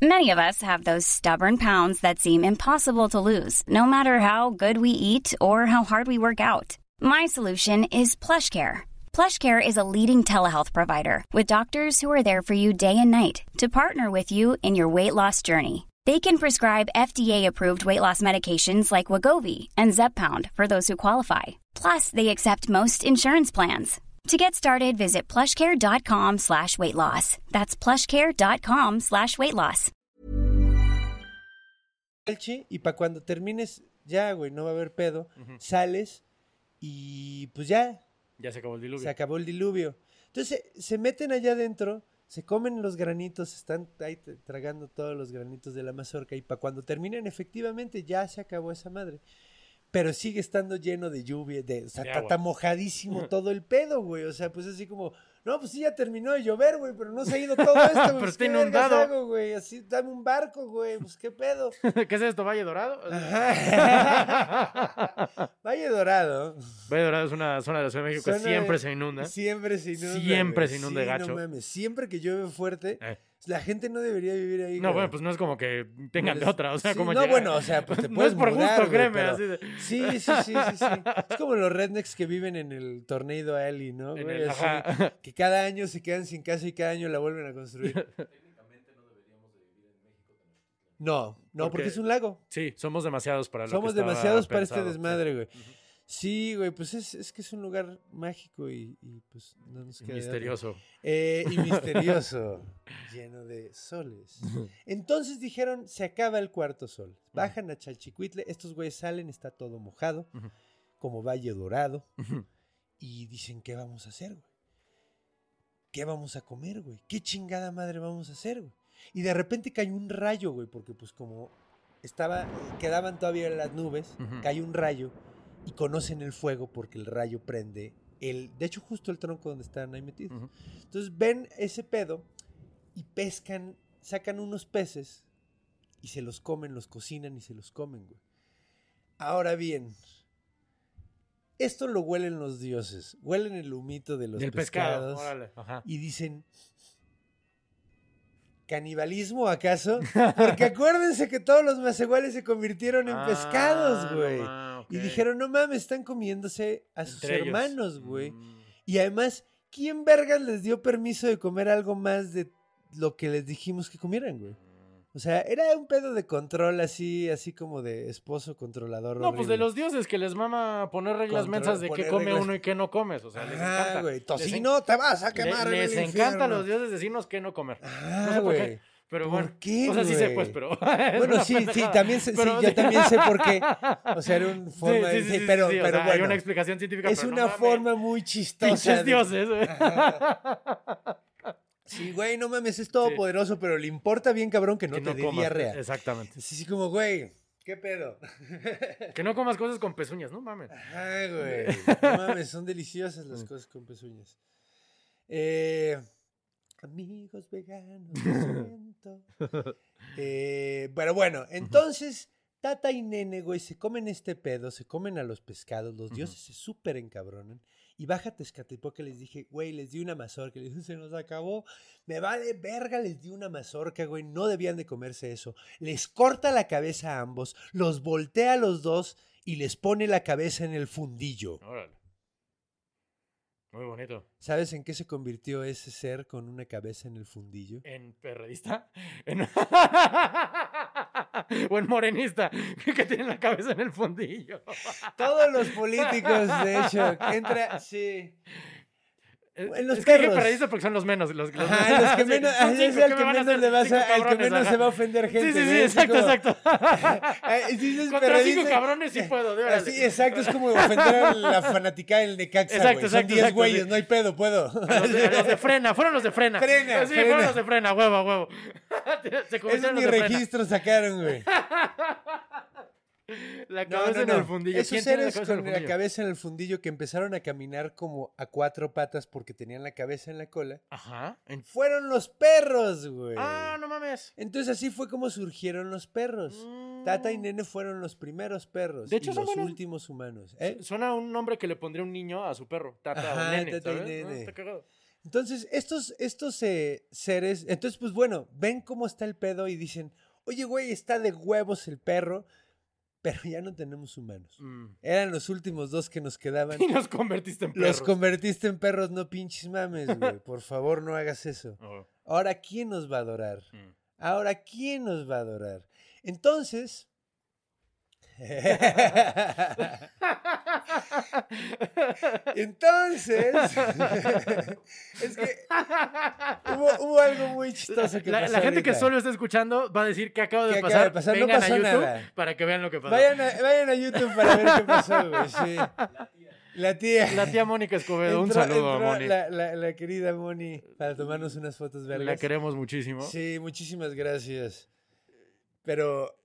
[SPEAKER 4] Many of us have those stubborn pounds that seem impossible to lose, no matter how good we eat or how hard we work out. My solution is PlushCare. PlushCare is a leading telehealth provider with doctors who are there for you day and night to partner with you in your weight loss journey. They can prescribe FDA-approved weight loss medications like Wagovi and Zepbound for those who qualify. Plus, they accept most insurance plans. To get started, visit plushcare.com slash weight loss. That's plushcare.com slash weight loss.
[SPEAKER 1] Y para cuando termines, ya, güey, no va a haber pedo. Sales y pues ya,
[SPEAKER 2] Ya se acabó el diluvio.
[SPEAKER 1] se acabó el diluvio. Entonces se, se meten allá adentro, se comen los granitos, están ahí tragando todos los granitos de la mazorca y para cuando terminen efectivamente ya se acabó esa madre. Pero sigue estando lleno de lluvia, de, o sea, está mojadísimo todo el pedo, güey. O sea, pues así como, no, pues sí ya terminó de llover, güey, pero no se ha ido todo esto, güey.
[SPEAKER 2] Pero
[SPEAKER 1] pues,
[SPEAKER 2] está
[SPEAKER 1] ¿qué vergas
[SPEAKER 2] inundado.
[SPEAKER 1] hago, güey? Así, dame un barco, güey, pues qué pedo.
[SPEAKER 2] ¿Qué es esto, Valle Dorado?
[SPEAKER 1] Valle Dorado.
[SPEAKER 2] Valle Dorado es una zona de la Ciudad de México que siempre
[SPEAKER 1] de-
[SPEAKER 2] se inunda.
[SPEAKER 1] Siempre se inunda.
[SPEAKER 2] Siempre
[SPEAKER 1] güey.
[SPEAKER 2] se inunda
[SPEAKER 1] Sí,
[SPEAKER 2] gacho.
[SPEAKER 1] No mames, siempre que llueve fuerte,
[SPEAKER 2] Eh.
[SPEAKER 1] La gente no debería vivir ahí.
[SPEAKER 2] No,
[SPEAKER 1] güey.
[SPEAKER 2] bueno, pues no es como que tengan de
[SPEAKER 1] les-
[SPEAKER 2] otra, o sea,
[SPEAKER 1] sí,
[SPEAKER 2] como
[SPEAKER 1] no,
[SPEAKER 2] llegar-
[SPEAKER 1] bueno, o sea, pues te
[SPEAKER 2] No
[SPEAKER 1] puedes
[SPEAKER 2] es por
[SPEAKER 1] mudar,
[SPEAKER 2] gusto, créeme,
[SPEAKER 1] pero-
[SPEAKER 2] así de-
[SPEAKER 1] Sí, sí, sí, sí, sí. Es como los rednecks que viven en el Tornado Alley, ¿no?
[SPEAKER 2] En
[SPEAKER 1] güey?
[SPEAKER 2] el-
[SPEAKER 1] Así,
[SPEAKER 2] ajá.
[SPEAKER 1] que cada año se quedan sin casa y cada año la vuelven a construir. No, no, porque
[SPEAKER 2] Porque
[SPEAKER 1] es un lago.
[SPEAKER 2] Sí, somos demasiados para lo que
[SPEAKER 1] Somos demasiados para este
[SPEAKER 2] pensado,
[SPEAKER 1] desmadre, güey. Sí, güey, pues es, es que es un lugar mágico y, y, pues no nos queda.
[SPEAKER 2] Misterioso.
[SPEAKER 1] Eh, y misterioso, lleno de soles. Entonces dijeron, se acaba el cuarto sol. Bajan a Chalchicuitle, estos güeyes salen, está todo mojado, como Valle Dorado, y dicen, ¿qué vamos a hacer, güey? ¿Qué vamos a comer, güey? ¿Qué chingada madre vamos a hacer, güey? Y de repente cayó un rayo, güey, porque pues como estaba, quedaban todavía las nubes, cae un rayo y conocen el fuego porque el rayo prende el, de hecho justo el tronco donde están ahí metidos. Entonces ven ese pedo y pescan, sacan unos peces y se los comen, los cocinan y se los comen, güey. Ahora bien, esto lo huelen los dioses, huelen el humito de los
[SPEAKER 2] Del pescado.
[SPEAKER 1] pescados
[SPEAKER 2] Órale.
[SPEAKER 1] Y dicen, ¿canibalismo acaso? Porque acuérdense que todos los macehuales se convirtieron en pescados,
[SPEAKER 2] Ah, no
[SPEAKER 1] güey. Y dijeron, no mames, están comiéndose a sus
[SPEAKER 2] ellos.
[SPEAKER 1] hermanos, güey.
[SPEAKER 2] Mm.
[SPEAKER 1] Y además, ¿quién vergas les dio permiso de comer algo más de lo que les dijimos que comieran, güey? O sea, era un pedo de control así, así como de esposo controlador.
[SPEAKER 2] No, pues de
[SPEAKER 1] horrible.
[SPEAKER 2] los dioses que les mama poner reglas
[SPEAKER 1] Control-
[SPEAKER 2] mensas de qué come
[SPEAKER 1] reglas.
[SPEAKER 2] uno y qué no comes. O sea, les encanta.
[SPEAKER 1] güey.
[SPEAKER 2] Les en-
[SPEAKER 1] Tocino, te vas a
[SPEAKER 2] le-
[SPEAKER 1] quemar en
[SPEAKER 2] les
[SPEAKER 1] el
[SPEAKER 2] encanta a los dioses decirnos qué no comer.
[SPEAKER 1] Ah,
[SPEAKER 2] No sé por qué,
[SPEAKER 1] güey.
[SPEAKER 2] Pero
[SPEAKER 1] ¿Por
[SPEAKER 2] bueno.
[SPEAKER 1] qué,
[SPEAKER 2] o sea, sí sé, pues, pero.
[SPEAKER 1] Bueno, sí, sí, también sé, sí, yo también sé por qué. O sea, era una forma
[SPEAKER 2] Sí,
[SPEAKER 1] de
[SPEAKER 2] sí,
[SPEAKER 1] sí,
[SPEAKER 2] sí,
[SPEAKER 1] pero,
[SPEAKER 2] o
[SPEAKER 1] pero
[SPEAKER 2] sea,
[SPEAKER 1] bueno.
[SPEAKER 2] Hay una explicación científica.
[SPEAKER 1] es
[SPEAKER 2] pero no
[SPEAKER 1] una forma muy chistosa. De-
[SPEAKER 2] dioses, güey.
[SPEAKER 1] Sí, güey, no mames, es todopoderoso, pero le importa bien cabrón que no
[SPEAKER 2] Que
[SPEAKER 1] te dé
[SPEAKER 2] comas.
[SPEAKER 1] diarrea.
[SPEAKER 2] Exactamente.
[SPEAKER 1] Sí, sí, como, güey, ¿qué pedo?
[SPEAKER 2] Que no comas cosas con pezuñas, no mames.
[SPEAKER 1] Ajá, güey. No mames, son deliciosas las
[SPEAKER 2] Mm.
[SPEAKER 1] cosas con pezuñas. Eh, amigos veganos, lo siento. Eh, pero bueno, entonces, Tata y Nene, güey, se comen este pedo, se comen a los pescados, los dioses se súper encabronan Y baja Tezcatlipoca les dije, güey, les di una mazorca. Les dije, se nos acabó. Me vale verga, les di una mazorca, güey. No debían de comerse eso. Les corta la cabeza a ambos, los voltea a los dos y les pone la cabeza en el fundillo.
[SPEAKER 2] Órale. Muy bonito.
[SPEAKER 1] ¿Sabes en qué se convirtió ese ser con una cabeza en el fundillo?
[SPEAKER 2] ¿En perredista? En- o en morenista, que tiene la cabeza en el fundillo.
[SPEAKER 1] Todos los políticos, de hecho, entra, sí. En los
[SPEAKER 2] es que
[SPEAKER 1] perros.
[SPEAKER 2] perredista porque son los menos. Los, los-
[SPEAKER 1] Ajá, los que
[SPEAKER 2] Sí,
[SPEAKER 1] menos,
[SPEAKER 2] son
[SPEAKER 1] es
[SPEAKER 2] cinco,
[SPEAKER 1] el
[SPEAKER 2] ¿qué
[SPEAKER 1] que menos
[SPEAKER 2] hacer?
[SPEAKER 1] le vas a, el que
[SPEAKER 2] cabrones,
[SPEAKER 1] menos
[SPEAKER 2] ajá.
[SPEAKER 1] se va a ofender gente.
[SPEAKER 2] Sí, sí, sí, exacto,
[SPEAKER 1] Como-
[SPEAKER 2] exacto.
[SPEAKER 1] Si dices
[SPEAKER 2] Contra cinco cabrones sí puedo, de.
[SPEAKER 1] Así, exacto, es como ofender a la fanaticada del Necaxa,
[SPEAKER 2] Exacto,
[SPEAKER 1] güey. Son
[SPEAKER 2] exacto,
[SPEAKER 1] 10
[SPEAKER 2] exacto,
[SPEAKER 1] güeyes,
[SPEAKER 2] sí.
[SPEAKER 1] no hay pedo, puedo.
[SPEAKER 2] A los, de, a los de frena, fueron los de frena.
[SPEAKER 1] Frena,
[SPEAKER 2] sí,
[SPEAKER 1] frena.
[SPEAKER 2] fueron los de frena, huevo, huevo. Se
[SPEAKER 1] Ese
[SPEAKER 2] convirtieron
[SPEAKER 1] es
[SPEAKER 2] en
[SPEAKER 1] mi
[SPEAKER 2] los de frena.
[SPEAKER 1] registro sacaron, güey.
[SPEAKER 2] La cabeza
[SPEAKER 1] no,
[SPEAKER 2] en el fundillo.
[SPEAKER 1] Esos
[SPEAKER 2] ¿Quién tiene la
[SPEAKER 1] seres con la cabeza en el fundillo que empezaron a caminar como a cuatro patas porque tenían la cabeza en la cola,
[SPEAKER 2] Ajá.
[SPEAKER 1] fueron los perros, güey.
[SPEAKER 2] Ah, no mames.
[SPEAKER 1] Entonces así fue como surgieron los perros. Tata y Nene fueron los primeros perros
[SPEAKER 2] De hecho,
[SPEAKER 1] y
[SPEAKER 2] son
[SPEAKER 1] los
[SPEAKER 2] buenos.
[SPEAKER 1] últimos humanos. ¿eh?
[SPEAKER 2] Suena un nombre que le pondría un niño a su perro. Tata
[SPEAKER 1] Ajá,
[SPEAKER 2] o nene,
[SPEAKER 1] Tata y
[SPEAKER 2] ¿sabes? No,
[SPEAKER 1] Nene.
[SPEAKER 2] está cagado.
[SPEAKER 1] Entonces, estos, estos eh, seres, entonces, pues bueno, ven cómo está el pedo y dicen, oye, güey, está de huevos el perro, pero ya no tenemos humanos.
[SPEAKER 2] Mm.
[SPEAKER 1] Eran los últimos dos que nos quedaban.
[SPEAKER 2] Y los convertiste en perros.
[SPEAKER 1] Los convertiste en perros, no pinches mames, güey. Por favor, no hagas eso.
[SPEAKER 2] Oh,
[SPEAKER 1] Ahora, ¿quién nos va a adorar?
[SPEAKER 2] mm.
[SPEAKER 1] Ahora, ¿quién nos va a adorar? Entonces... Entonces, es que hubo, hubo algo muy chistoso que
[SPEAKER 2] la,
[SPEAKER 1] pasó
[SPEAKER 2] la gente que solo está escuchando va a decir que acaba de
[SPEAKER 1] ¿Qué
[SPEAKER 2] pasar.
[SPEAKER 1] acaba de pasar? No
[SPEAKER 2] Vengan
[SPEAKER 1] pasó
[SPEAKER 2] a YouTube
[SPEAKER 1] nada.
[SPEAKER 2] para que vean lo que pasó.
[SPEAKER 1] Vayan a, vayan a YouTube para ver qué pasó, güey. Sí. La tía.
[SPEAKER 2] La tía Mónica Escobedo, un saludo a
[SPEAKER 1] entró
[SPEAKER 2] Moni.
[SPEAKER 1] La, la- la querida Moni para tomarnos unas fotos vergas.
[SPEAKER 2] La queremos muchísimo.
[SPEAKER 1] Sí, muchísimas gracias. Pero,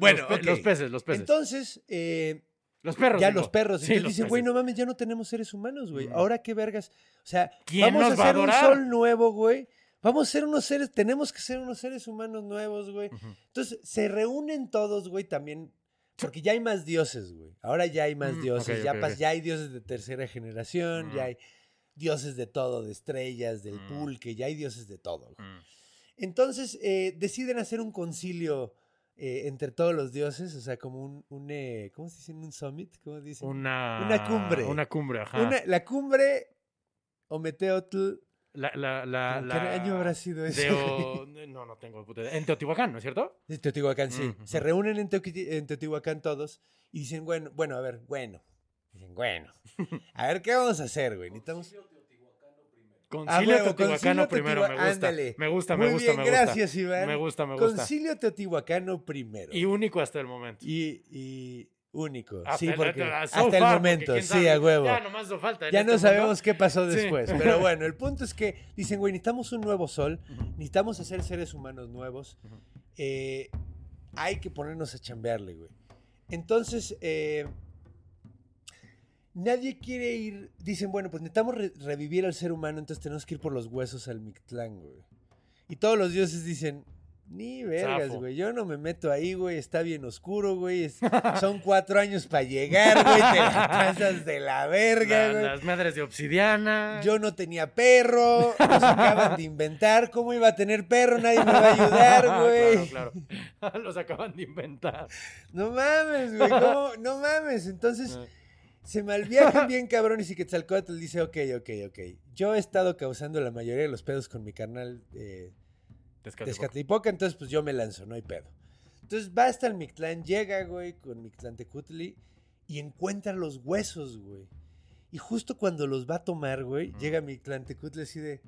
[SPEAKER 1] bueno,
[SPEAKER 2] los, pe-
[SPEAKER 1] ok.
[SPEAKER 2] los peces, los peces.
[SPEAKER 1] Entonces, eh,
[SPEAKER 2] los perros.
[SPEAKER 1] ya
[SPEAKER 2] digo.
[SPEAKER 1] los perros.
[SPEAKER 2] Sí,
[SPEAKER 1] Entonces
[SPEAKER 2] los
[SPEAKER 1] dicen, güey, no mames, ya no tenemos seres humanos, güey.
[SPEAKER 2] Mm.
[SPEAKER 1] Ahora qué vergas. O sea,
[SPEAKER 2] ¿Quién
[SPEAKER 1] vamos
[SPEAKER 2] nos
[SPEAKER 1] a
[SPEAKER 2] va a
[SPEAKER 1] hacer un sol nuevo, güey. Vamos a ser unos seres, tenemos que ser unos seres humanos nuevos, güey. Entonces, se reúnen todos, güey, también. Porque ya hay más dioses, güey. Ahora ya hay más
[SPEAKER 2] Mm,
[SPEAKER 1] dioses. ya,
[SPEAKER 2] ok,
[SPEAKER 1] pas- ya hay dioses de tercera generación.
[SPEAKER 2] Mm.
[SPEAKER 1] Ya hay dioses de todo, de estrellas, del
[SPEAKER 2] Mm.
[SPEAKER 1] pulque. Ya hay dioses de todo. güey.
[SPEAKER 2] Mm.
[SPEAKER 1] Entonces, eh, deciden hacer un concilio eh, entre todos los dioses. O sea, como un, un eh, ¿cómo se dice? Un summit, ¿cómo dicen?
[SPEAKER 2] Una,
[SPEAKER 1] Una cumbre.
[SPEAKER 2] Una cumbre, ajá.
[SPEAKER 1] Una- la cumbre Ometeotl.
[SPEAKER 2] La, la, la,
[SPEAKER 1] ¿en
[SPEAKER 2] la-
[SPEAKER 1] ¿Qué año habrá sido eso?
[SPEAKER 2] No, no tengo puta idea. En Teotihuacán, ¿no es cierto?
[SPEAKER 1] De Teotihuacán, sí. Se reúnen en, Teoqui- en Teotihuacán todos y dicen, bueno, bueno, a ver, bueno. Dicen, bueno. A ver, ¿qué vamos a hacer, güey? Necesitamos...
[SPEAKER 2] Concilio
[SPEAKER 1] huevo,
[SPEAKER 2] Teotihuacano primero, me gusta.
[SPEAKER 1] ándale.
[SPEAKER 2] Me gusta,
[SPEAKER 1] Muy
[SPEAKER 2] me gusta,
[SPEAKER 1] bien,
[SPEAKER 2] me gusta.
[SPEAKER 1] gracias, Iván.
[SPEAKER 2] Me gusta, me gusta.
[SPEAKER 1] Concilio Teotihuacano primero.
[SPEAKER 2] Y único hasta el momento.
[SPEAKER 1] Y, y único.
[SPEAKER 2] Hasta
[SPEAKER 1] sí,
[SPEAKER 2] el-
[SPEAKER 1] porque
[SPEAKER 2] so
[SPEAKER 1] hasta el
[SPEAKER 2] far,
[SPEAKER 1] momento, sí, a huevo.
[SPEAKER 2] Ya nomás nos falta. en
[SPEAKER 1] Ya
[SPEAKER 2] este
[SPEAKER 1] no sabemos qué pasó
[SPEAKER 2] Sí.
[SPEAKER 1] después. Pero bueno, el punto es que dicen, güey, necesitamos un nuevo sol, necesitamos hacer seres humanos nuevos. Eh, hay que ponernos a chambearle, güey. Entonces, eh, nadie quiere ir. Dicen, bueno, pues necesitamos re- revivir al ser humano, entonces tenemos que ir por los huesos al Mictlán, güey. Y todos los dioses dicen. Ni vergas,
[SPEAKER 2] Zafo.
[SPEAKER 1] güey. Yo no me meto ahí, güey. Está bien oscuro, güey. es- son cuatro años para llegar, güey. Te la pasas de la verga,
[SPEAKER 2] La-
[SPEAKER 1] güey.
[SPEAKER 2] las madres de obsidiana.
[SPEAKER 1] Yo no tenía perro, los acaban de inventar. ¿Cómo iba a tener perro? Nadie me va a ayudar, güey.
[SPEAKER 2] claro, claro. Los acaban de inventar.
[SPEAKER 1] No mames, güey. ¿cómo? No mames. Entonces
[SPEAKER 2] Ah.
[SPEAKER 1] Se malviajan bien cabrones y Quetzalcóatl dice, ok, ok, ok. Yo he estado causando la mayoría de los pedos con mi carnal eh,
[SPEAKER 2] Tezcatlipoca.
[SPEAKER 1] Tezcatlipoca, entonces pues yo me lanzo, no hay pedo. Entonces va hasta el Mictlán, llega, güey, con Mictlán Tecutli y encuentra los huesos, güey. Y justo cuando los va a tomar, güey,
[SPEAKER 2] Mm.
[SPEAKER 1] llega Mictlán Tecutli así de,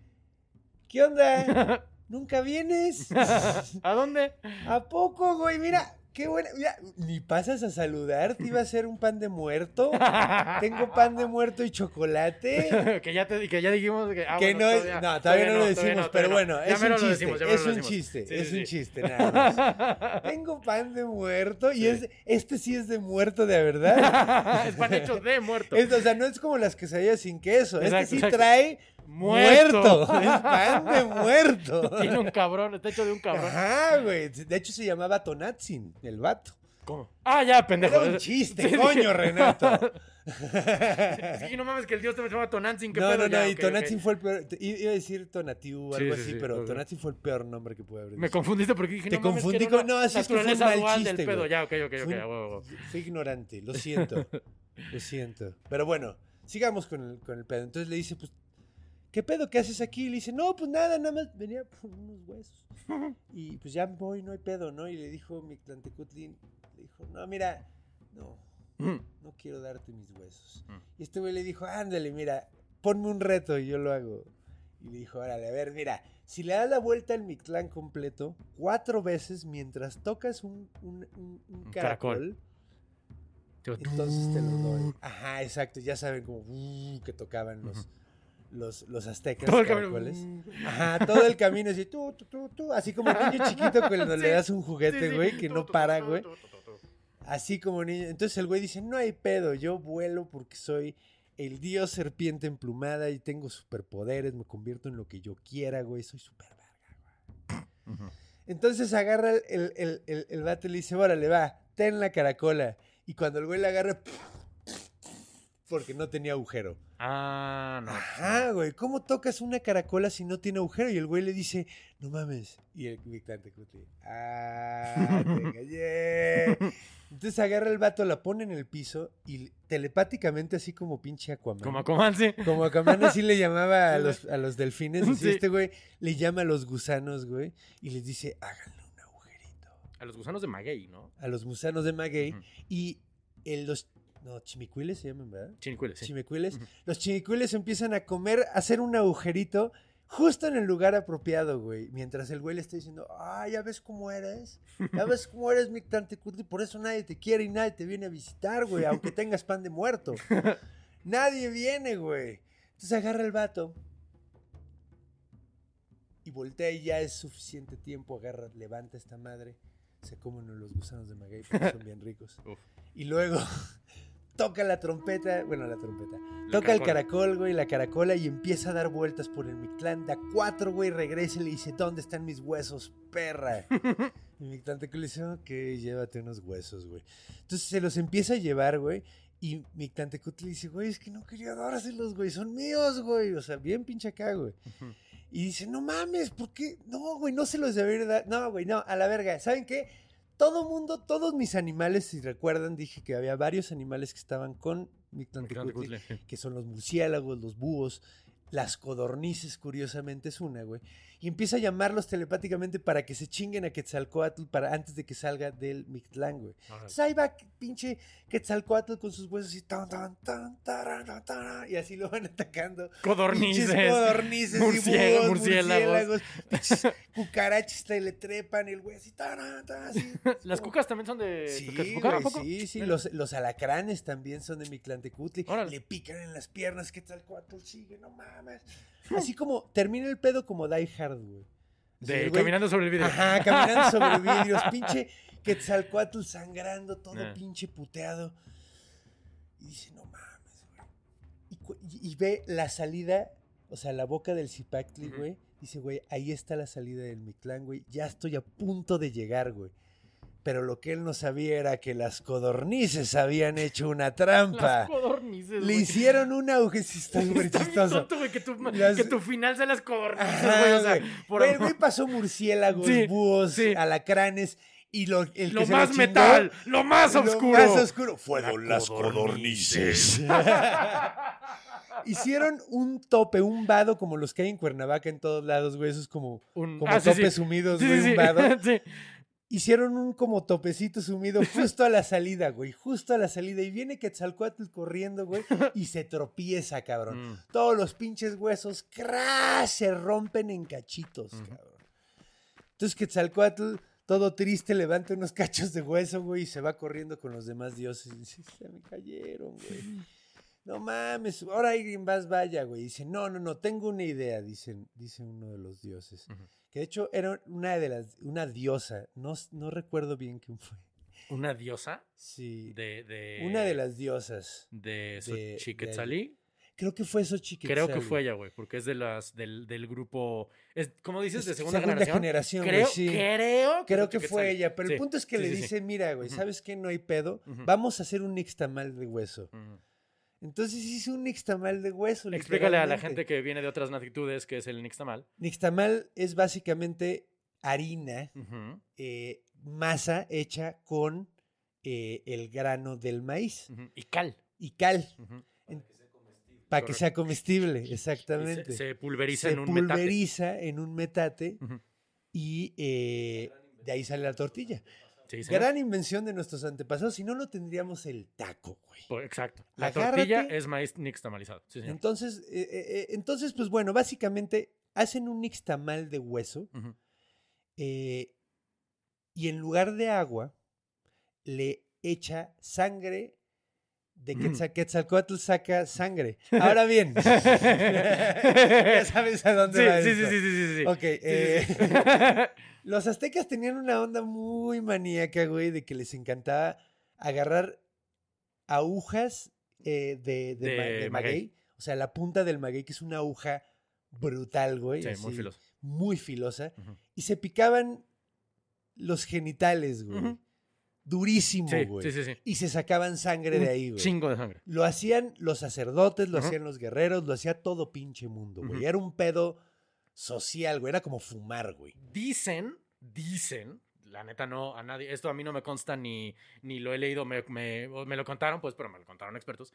[SPEAKER 1] ¿qué onda? ¿Nunca vienes?
[SPEAKER 2] ¿A dónde?
[SPEAKER 1] ¿A poco, güey? Mira, qué buena. Mira, ni pasas a saludar, te iba a hacer un pan de muerto. Tengo pan de muerto y chocolate.
[SPEAKER 2] que, ya te, que ya dijimos que, ah,
[SPEAKER 1] que
[SPEAKER 2] bueno,
[SPEAKER 1] no, es- no, todavía, no lo decimos, pero bueno, es un chiste,
[SPEAKER 2] decimos,
[SPEAKER 1] es un chiste,
[SPEAKER 2] Sí,
[SPEAKER 1] es
[SPEAKER 2] sí,
[SPEAKER 1] un chiste, nada más. Tengo pan de muerto y
[SPEAKER 2] Sí.
[SPEAKER 1] es, este sí es de muerto de verdad.
[SPEAKER 2] es pan hecho de muerto.
[SPEAKER 1] Es- o sea, no es como las quesadillas sin queso,
[SPEAKER 2] Exacto,
[SPEAKER 1] este sí
[SPEAKER 2] exacto.
[SPEAKER 1] trae
[SPEAKER 2] Muerto.
[SPEAKER 1] muerto. Es pan de muerto.
[SPEAKER 2] Tiene un cabrón, está hecho de un cabrón.
[SPEAKER 1] Ajá, güey. De hecho se llamaba Tonatzin, el vato.
[SPEAKER 2] ¿Cómo? Ah, ya, pendejo.
[SPEAKER 1] Era un chiste,
[SPEAKER 2] Sí,
[SPEAKER 1] coño, Renato.
[SPEAKER 2] Que no mames que el dios te llama Tonantzin, qué
[SPEAKER 1] No,
[SPEAKER 2] pedo.
[SPEAKER 1] no, no,
[SPEAKER 2] Ya,
[SPEAKER 1] y
[SPEAKER 2] ok,
[SPEAKER 1] Tonantzin
[SPEAKER 2] ok.
[SPEAKER 1] fue el peor. Iba a decir Tonatiu o
[SPEAKER 2] Sí,
[SPEAKER 1] algo
[SPEAKER 2] sí,
[SPEAKER 1] así,
[SPEAKER 2] sí,
[SPEAKER 1] pero
[SPEAKER 2] ok.
[SPEAKER 1] Tonantzin fue el peor nombre que pude haber
[SPEAKER 2] Me
[SPEAKER 1] dicho.
[SPEAKER 2] confundiste porque dije,
[SPEAKER 1] Te
[SPEAKER 2] no mames,
[SPEAKER 1] confundí
[SPEAKER 2] era
[SPEAKER 1] con-
[SPEAKER 2] una
[SPEAKER 1] no, así es que fue un mal chiste,
[SPEAKER 2] del pedo. Ya, ok, ok, ok, huevo, a huevo.
[SPEAKER 1] Fui ignorante, lo siento. lo siento. Pero bueno, sigamos con el, con el pedo. Entonces le dice, pues, ¿qué pedo? ¿Qué haces aquí? Y le dice, no, pues nada, nada más venía por unos huesos. Y pues ya voy, no hay pedo, ¿no? Y le dijo Mictlantecuhtli, le dijo, no, mira, no,
[SPEAKER 2] Mm.
[SPEAKER 1] no quiero darte mis huesos.
[SPEAKER 2] Mm.
[SPEAKER 1] Y este güey le dijo, ándale, mira, ponme un reto y yo lo hago. Y le dijo, órale, a ver, mira, si le das la vuelta al Mictlán completo, cuatro veces mientras tocas un, un- un- un
[SPEAKER 2] Un
[SPEAKER 1] caracol, entonces te lo doy. Ajá, exacto, ya saben como uh, que tocaban los. Los, los aztecas.
[SPEAKER 2] Todo el camino.
[SPEAKER 1] caracoles. Ajá, todo el camino así, tú, tú, tú, tú, así como niño chiquito cuando le das un juguete,
[SPEAKER 2] sí.
[SPEAKER 1] güey, que no para, güey. Así como niño. Entonces el güey dice, no hay pedo, yo vuelo porque soy el dios serpiente emplumada y tengo superpoderes, me convierto en lo que yo quiera, güey, soy super verga, güey. Entonces agarra el, el, el, el, el vato y le dice, órale, va, ten la caracola. Y cuando el güey la agarra, porque no tenía agujero.
[SPEAKER 2] Ah, no.
[SPEAKER 1] Ajá, güey, ¿cómo tocas una caracola si no tiene agujero? Y el güey le dice, no mames. Y el Mictlante Cutli, ah, te engañé. Entonces agarra el vato, la pone en el piso y telepáticamente, así como pinche Aquaman.
[SPEAKER 2] Como Aquaman, sí.
[SPEAKER 1] Como Aquaman así le llamaba a los, a los delfines, así
[SPEAKER 2] Sí.
[SPEAKER 1] este güey le llama a los gusanos, güey, y les dice, háganle un agujerito.
[SPEAKER 2] A los gusanos de maguey, ¿no?
[SPEAKER 1] A los gusanos de maguey. Y el, los, no, chimicuiles se llaman, ¿verdad?
[SPEAKER 2] Chinicuiles, sí.
[SPEAKER 1] Chimicuiles. Los chimicuiles empiezan a comer, a hacer un agujerito justo en el lugar apropiado, güey. Mientras el güey le está diciendo, ah, ya ves cómo eres. Ya ves cómo eres, mi Curti. Por eso nadie te quiere y nadie te viene a visitar, güey. Aunque tengas pan de muerto. nadie viene, güey. Entonces agarra el vato. Y voltea y ya es suficiente tiempo. Agarra, levanta esta madre. Se comen los gusanos de maguey porque son bien ricos.
[SPEAKER 2] Uf.
[SPEAKER 1] Y luego toca la trompeta, bueno, la trompeta. Toca el
[SPEAKER 2] caracol.
[SPEAKER 1] güey, la caracola y empieza a dar vueltas por el Mictlán. Da cuatro, güey, regresa y le dice, ¿dónde están mis huesos, perra? y Mictlán te le dice, ok, llévate unos huesos, güey. Entonces se los empieza a llevar, güey. Y Mictlán le dice, güey, es que no quería dárselos, güey, son míos, güey. O sea, bien pinche acá, güey. Y dice, no mames, ¿por qué? No, güey, no se los debería dar. No, güey, no, a la verga. ¿Saben qué? Todo mundo, todos mis animales, si recuerdan, dije que había varios animales que estaban con
[SPEAKER 2] sí.
[SPEAKER 1] que son los murciélagos, los búhos, las codornices, curiosamente es una, güey. Y empieza a llamarlos telepáticamente para que se chinguen a Quetzalcoatl para, antes de que salga del Mictlán, güey. Entonces ahí va pinche Quetzalcoatl con sus huesos y tan, tan, tan, taran, taran, y así lo van atacando.
[SPEAKER 2] Codornices.
[SPEAKER 1] Pinches codornices y
[SPEAKER 2] murciélagos,
[SPEAKER 1] búhos,
[SPEAKER 2] murciélagos.
[SPEAKER 1] cucarachas te le trepan el güey así, taran, así.
[SPEAKER 2] Las cucas también son de
[SPEAKER 1] Sí, sí, sí, los, los alacranes también son de Mictlantecutli. Le pican en las piernas, que tal cuatro sigue, no mames. Así como termina el pedo como Die Hard, güey. Así
[SPEAKER 2] De
[SPEAKER 1] güey-
[SPEAKER 2] caminando sobre el vidrio.
[SPEAKER 1] Ajá, caminando sobre vidrios, pinche Quetzalcoatl sangrando, todo pinche puteado. Y dice, no mames, güey. Y, ve la salida, o sea, la boca del Zipactli, güey. Dice, güey, ahí está la salida del Mictlán, güey. Ya estoy a punto de llegar, güey. Pero lo que él no sabía era que las codornices habían hecho una trampa.
[SPEAKER 2] Las codornices.
[SPEAKER 1] Le hicieron un agujero. Sí, está súper
[SPEAKER 2] Está bien
[SPEAKER 1] chistoso.
[SPEAKER 2] tonto, güey, que tu,
[SPEAKER 1] Las-
[SPEAKER 2] que tu final sea las codornices,
[SPEAKER 1] Ajá,
[SPEAKER 2] güey. O sea, por
[SPEAKER 1] el güey pasó murciélagos,
[SPEAKER 2] Sí,
[SPEAKER 1] búhos,
[SPEAKER 2] sí.
[SPEAKER 1] alacranes y lo, el que
[SPEAKER 2] lo
[SPEAKER 1] se
[SPEAKER 2] más
[SPEAKER 1] lo chingó,
[SPEAKER 2] metal, lo más
[SPEAKER 1] lo
[SPEAKER 2] oscuro.
[SPEAKER 1] más oscuro fueron
[SPEAKER 2] La
[SPEAKER 1] las
[SPEAKER 2] codornices.
[SPEAKER 1] Hicieron un tope, un vado como los que hay en Cuernavaca en todos lados, güey. Esos como,
[SPEAKER 2] Un-
[SPEAKER 1] como
[SPEAKER 2] ah,
[SPEAKER 1] topes
[SPEAKER 2] sí.
[SPEAKER 1] sumidos,
[SPEAKER 2] Sí,
[SPEAKER 1] güey,
[SPEAKER 2] sí,
[SPEAKER 1] un
[SPEAKER 2] sí.
[SPEAKER 1] vado. Hicieron un como topecito sumido justo a la salida, güey. Justo a la salida. Y viene Quetzalcoatl corriendo, güey. Y se tropieza, cabrón.
[SPEAKER 2] Mm.
[SPEAKER 1] Todos los pinches huesos, ¡crash! Se rompen en cachitos, cabrón. Entonces Quetzalcoatl, todo triste, levanta unos cachos de hueso, güey, y se va corriendo con los demás dioses. Y dice, se me cayeron, güey. No mames, ahora alguien más vaya, güey. Dice, no, no, no, tengo una idea, dicen, dice uno de los dioses. Que de hecho era una de las, una diosa, no, no recuerdo bien quién fue.
[SPEAKER 2] Una diosa
[SPEAKER 1] Sí,
[SPEAKER 2] de, de.
[SPEAKER 1] una de las diosas.
[SPEAKER 2] De Xochiquetzalí.
[SPEAKER 1] Creo que fue Xochiquetzal.
[SPEAKER 2] Creo que fue
[SPEAKER 1] güey.
[SPEAKER 2] ella, güey, porque es de las, del, del grupo. Es, ¿Cómo dices? De segunda,
[SPEAKER 1] segunda
[SPEAKER 2] generación.
[SPEAKER 1] generación, güey,
[SPEAKER 2] creo,
[SPEAKER 1] sí.
[SPEAKER 2] creo
[SPEAKER 1] Creo que fue ella, pero
[SPEAKER 2] Sí,
[SPEAKER 1] el punto es que
[SPEAKER 2] sí,
[SPEAKER 1] le dice, mira, güey. ¿sabes qué? No hay pedo. Vamos a hacer un nixtamal de hueso.
[SPEAKER 2] Ujú.
[SPEAKER 1] Entonces hizo un nixtamal de hueso.
[SPEAKER 2] Explícale a la gente que viene de otras latitudes que es el nixtamal.
[SPEAKER 1] Nixtamal es básicamente harina, eh, masa hecha con eh, el grano del maíz.
[SPEAKER 2] Y cal.
[SPEAKER 1] y cal.
[SPEAKER 2] Ujú.
[SPEAKER 1] Para que sea comestible,
[SPEAKER 2] se-
[SPEAKER 1] exactamente.
[SPEAKER 2] Se, pulveriza
[SPEAKER 1] Se
[SPEAKER 2] en un metate.
[SPEAKER 1] pulveriza en un metate y eh, de ahí sale la tortilla.
[SPEAKER 2] Sí.
[SPEAKER 1] Gran invención de nuestros antepasados, si no, no tendríamos el taco, güey.
[SPEAKER 2] Por- Exacto. La
[SPEAKER 1] Agárrate.
[SPEAKER 2] tortilla es maíz nixtamalizado. Sí, señor.
[SPEAKER 1] Entonces, eh, eh, eh, entonces, pues bueno, básicamente hacen un nixtamal de hueso eh, y en lugar de agua le echa sangre de. Quetzal- Quetzalcóatl saca sangre. Ahora bien, ya sabes a dónde
[SPEAKER 2] Sí,
[SPEAKER 1] va
[SPEAKER 2] sí, sí,
[SPEAKER 1] esto.
[SPEAKER 2] sí, sí, sí, sí.
[SPEAKER 1] Ok,
[SPEAKER 2] Sí,
[SPEAKER 1] eh,
[SPEAKER 2] sí.
[SPEAKER 1] los aztecas tenían una onda muy maníaca, güey, de que les encantaba agarrar agujas eh, de, de,
[SPEAKER 2] De
[SPEAKER 1] ma- de
[SPEAKER 2] maguey.
[SPEAKER 1] maguey. O sea, la punta del maguey, que es una aguja brutal, güey.
[SPEAKER 2] Sí, muy
[SPEAKER 1] así,
[SPEAKER 2] filoso.
[SPEAKER 1] Muy filosa. Y se picaban los genitales, güey.
[SPEAKER 2] Ujú.
[SPEAKER 1] Durísimo, güey.
[SPEAKER 2] sí, sí, sí.
[SPEAKER 1] Y se sacaban sangre de ahí, güey.
[SPEAKER 2] Chingo de sangre.
[SPEAKER 1] Lo hacían los sacerdotes, lo hacían los guerreros, lo hacía todo pinche mundo, güey. Era un pedo social, güey. Era como fumar, güey.
[SPEAKER 2] Dicen, dicen, la neta no, a nadie, esto a mí no me consta ni, ni lo he leído, me, me- me lo contaron, pues, pero me lo contaron expertos,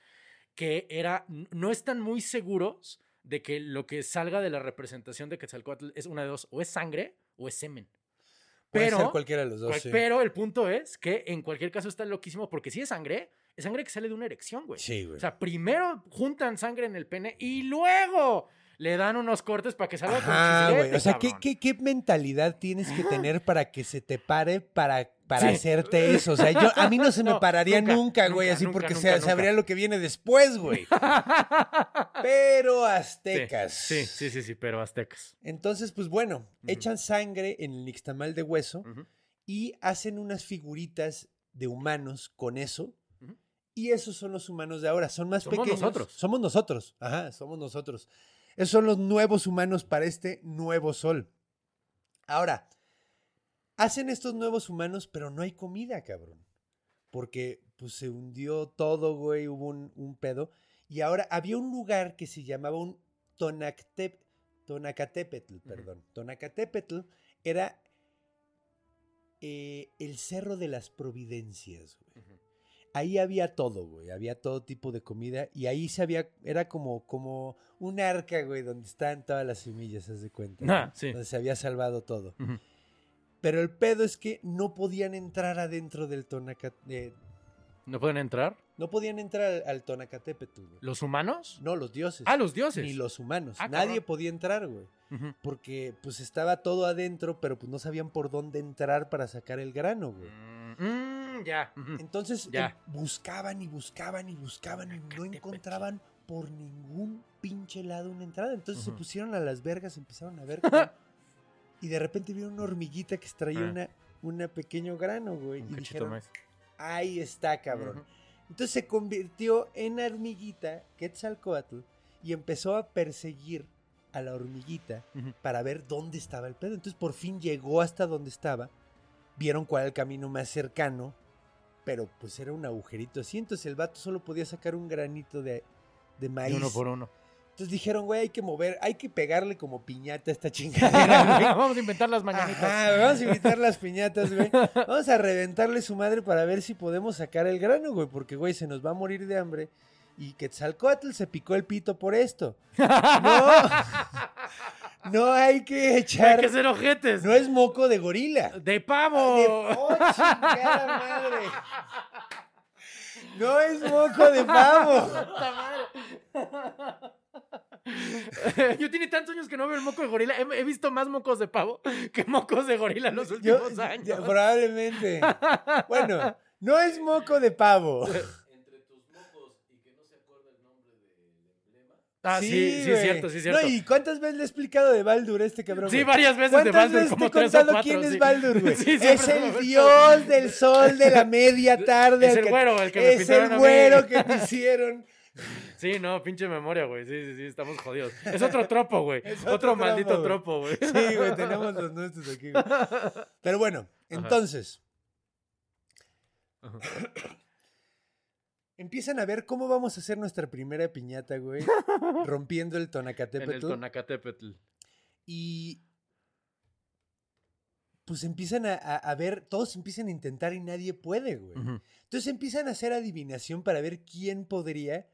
[SPEAKER 2] que era, no están muy seguros de que lo que salga de la representación de Quetzalcóatl es una de dos, o es sangre o es semen.
[SPEAKER 1] Puede
[SPEAKER 2] Pero,
[SPEAKER 1] ser cualquiera de los dos,
[SPEAKER 2] cual-
[SPEAKER 1] sí.
[SPEAKER 2] pero el punto es que en cualquier caso está loquísimo, porque si es sangre, es sangre que sale de una erección, güey.
[SPEAKER 1] Sí, güey.
[SPEAKER 2] O sea, primero juntan sangre en el pene y luego le dan unos cortes para que salga con
[SPEAKER 1] Ajá, güey.
[SPEAKER 2] chisilete,
[SPEAKER 1] O sea, ¿qué, qué, qué mentalidad tienes que tener para que se te pare para, para
[SPEAKER 2] Sí.
[SPEAKER 1] hacerte eso? O sea, yo, a mí no se me
[SPEAKER 2] No,
[SPEAKER 1] pararía
[SPEAKER 2] nunca,
[SPEAKER 1] nunca, güey,
[SPEAKER 2] nunca,
[SPEAKER 1] así
[SPEAKER 2] nunca,
[SPEAKER 1] porque se- sabría lo que viene después, güey. Pero aztecas.
[SPEAKER 2] Sí, sí, sí, sí, pero aztecas.
[SPEAKER 1] Entonces, pues bueno, echan sangre en el nixtamal de hueso y hacen unas figuritas de humanos con eso. Y esos son los humanos de ahora. Son más
[SPEAKER 2] Somos
[SPEAKER 1] pequeños.
[SPEAKER 2] nosotros.
[SPEAKER 1] Somos nosotros. Ajá, somos nosotros. Esos son los nuevos humanos para este nuevo sol. Ahora, hacen estos nuevos humanos, pero no hay comida, cabrón. Porque pues se hundió todo, güey, hubo un, un pedo. Y ahora había un lugar que se llamaba un Tonactep, Tonacatepetl, perdón. Tonacatepetl era eh, el Cerro de las Providencias, güey. Ahí había todo, güey. Había todo tipo de comida. Y ahí se había. Era como, como un arca, güey, donde estaban todas las semillas, haz de cuenta.
[SPEAKER 2] Ah, sí.
[SPEAKER 1] Donde se había salvado todo. Pero el pedo es que no podían entrar adentro del Tonacat. eh,
[SPEAKER 2] ¿No pueden entrar?
[SPEAKER 1] no podían entrar al, al Tonacatépetl, güey.
[SPEAKER 2] ¿Los humanos?
[SPEAKER 1] No, los dioses.
[SPEAKER 2] Ah, los dioses.
[SPEAKER 1] Ni los humanos.
[SPEAKER 2] Ah,
[SPEAKER 1] Nadie
[SPEAKER 2] cabrón.
[SPEAKER 1] podía entrar, güey. Porque pues estaba todo adentro, pero pues no sabían por dónde entrar para sacar el grano, güey.
[SPEAKER 2] Mm, ya.
[SPEAKER 1] Entonces
[SPEAKER 2] Ya.
[SPEAKER 1] em, buscaban y buscaban y buscaban y no encontraban por ningún pinche lado una entrada. Entonces se pusieron a las vergas, empezaron a ver. cómo- y de repente vieron una hormiguita que extraía
[SPEAKER 2] Ah.
[SPEAKER 1] una, una pequeño grano, güey.
[SPEAKER 2] Un
[SPEAKER 1] Y dijeron,
[SPEAKER 2] más.
[SPEAKER 1] ahí está, cabrón. Entonces se convirtió en hormiguita Quetzalcoatl y empezó a perseguir a la hormiguita para ver dónde estaba el pedo. Entonces por fin llegó hasta donde estaba, vieron cuál era el camino más cercano, pero pues era un agujerito así. Entonces el vato solo podía sacar un granito de, de
[SPEAKER 2] Y
[SPEAKER 1] maíz.
[SPEAKER 2] uno por uno.
[SPEAKER 1] Entonces dijeron, güey, hay que mover, hay que pegarle como piñata a esta chingadera, güey.
[SPEAKER 2] Vamos a inventar las mañanitas.
[SPEAKER 1] Vamos a invitar las piñatas, güey. Vamos a reventarle su madre para ver si podemos sacar el grano, güey. Porque, güey, se nos va a morir de hambre. Y Quetzalcoatl se picó el pito por esto. No, no hay que
[SPEAKER 2] Hay
[SPEAKER 1] echar.
[SPEAKER 2] que ser ojetes.
[SPEAKER 1] No es moco de gorila.
[SPEAKER 2] ¡De pavo!
[SPEAKER 1] De oh, chingada madre. No es moco de pavo.
[SPEAKER 2] Yo tiene tantos años que no veo el moco de gorila. He, he visto más mocos de pavo que mocos de gorila en los
[SPEAKER 1] Yo-
[SPEAKER 2] últimos años.
[SPEAKER 1] ya, probablemente. Bueno, no es moco de pavo.
[SPEAKER 2] Ah, sí, sí, es cierto, sí es cierto.
[SPEAKER 1] No, ¿y cuántas veces le he explicado de Baldur este cabrón?
[SPEAKER 2] Sí, varias veces de
[SPEAKER 1] ¿Cuántas
[SPEAKER 2] Baldur,
[SPEAKER 1] veces
[SPEAKER 2] como
[SPEAKER 1] te he contado
[SPEAKER 2] cuatro,
[SPEAKER 1] quién
[SPEAKER 2] sí.
[SPEAKER 1] es Baldur, güey?
[SPEAKER 2] Sí, siempre
[SPEAKER 1] es
[SPEAKER 2] se
[SPEAKER 1] el dios del sol de la media tarde.
[SPEAKER 2] Es el
[SPEAKER 1] que-
[SPEAKER 2] güero, el que me
[SPEAKER 1] Es el
[SPEAKER 2] a mí.
[SPEAKER 1] güero que te hicieron
[SPEAKER 2] Sí, no, pinche memoria, güey. Sí, sí, sí, estamos jodidos. Es otro tropo, güey.
[SPEAKER 1] Es
[SPEAKER 2] Otro,
[SPEAKER 1] otro
[SPEAKER 2] maldito
[SPEAKER 1] tropo,
[SPEAKER 2] güey.
[SPEAKER 1] Sí, güey, tenemos los nuestros aquí, güey. Pero bueno, entonces.
[SPEAKER 2] Ajá.
[SPEAKER 1] Empiezan a ver cómo vamos a hacer nuestra primera piñata, güey. rompiendo el
[SPEAKER 2] En el
[SPEAKER 1] tonacatépetl.
[SPEAKER 2] Tonacatépetl.
[SPEAKER 1] Y pues empiezan a, a- a ver, todos empiezan a intentar y nadie puede, güey. Entonces empiezan a hacer adivinación para ver quién podría,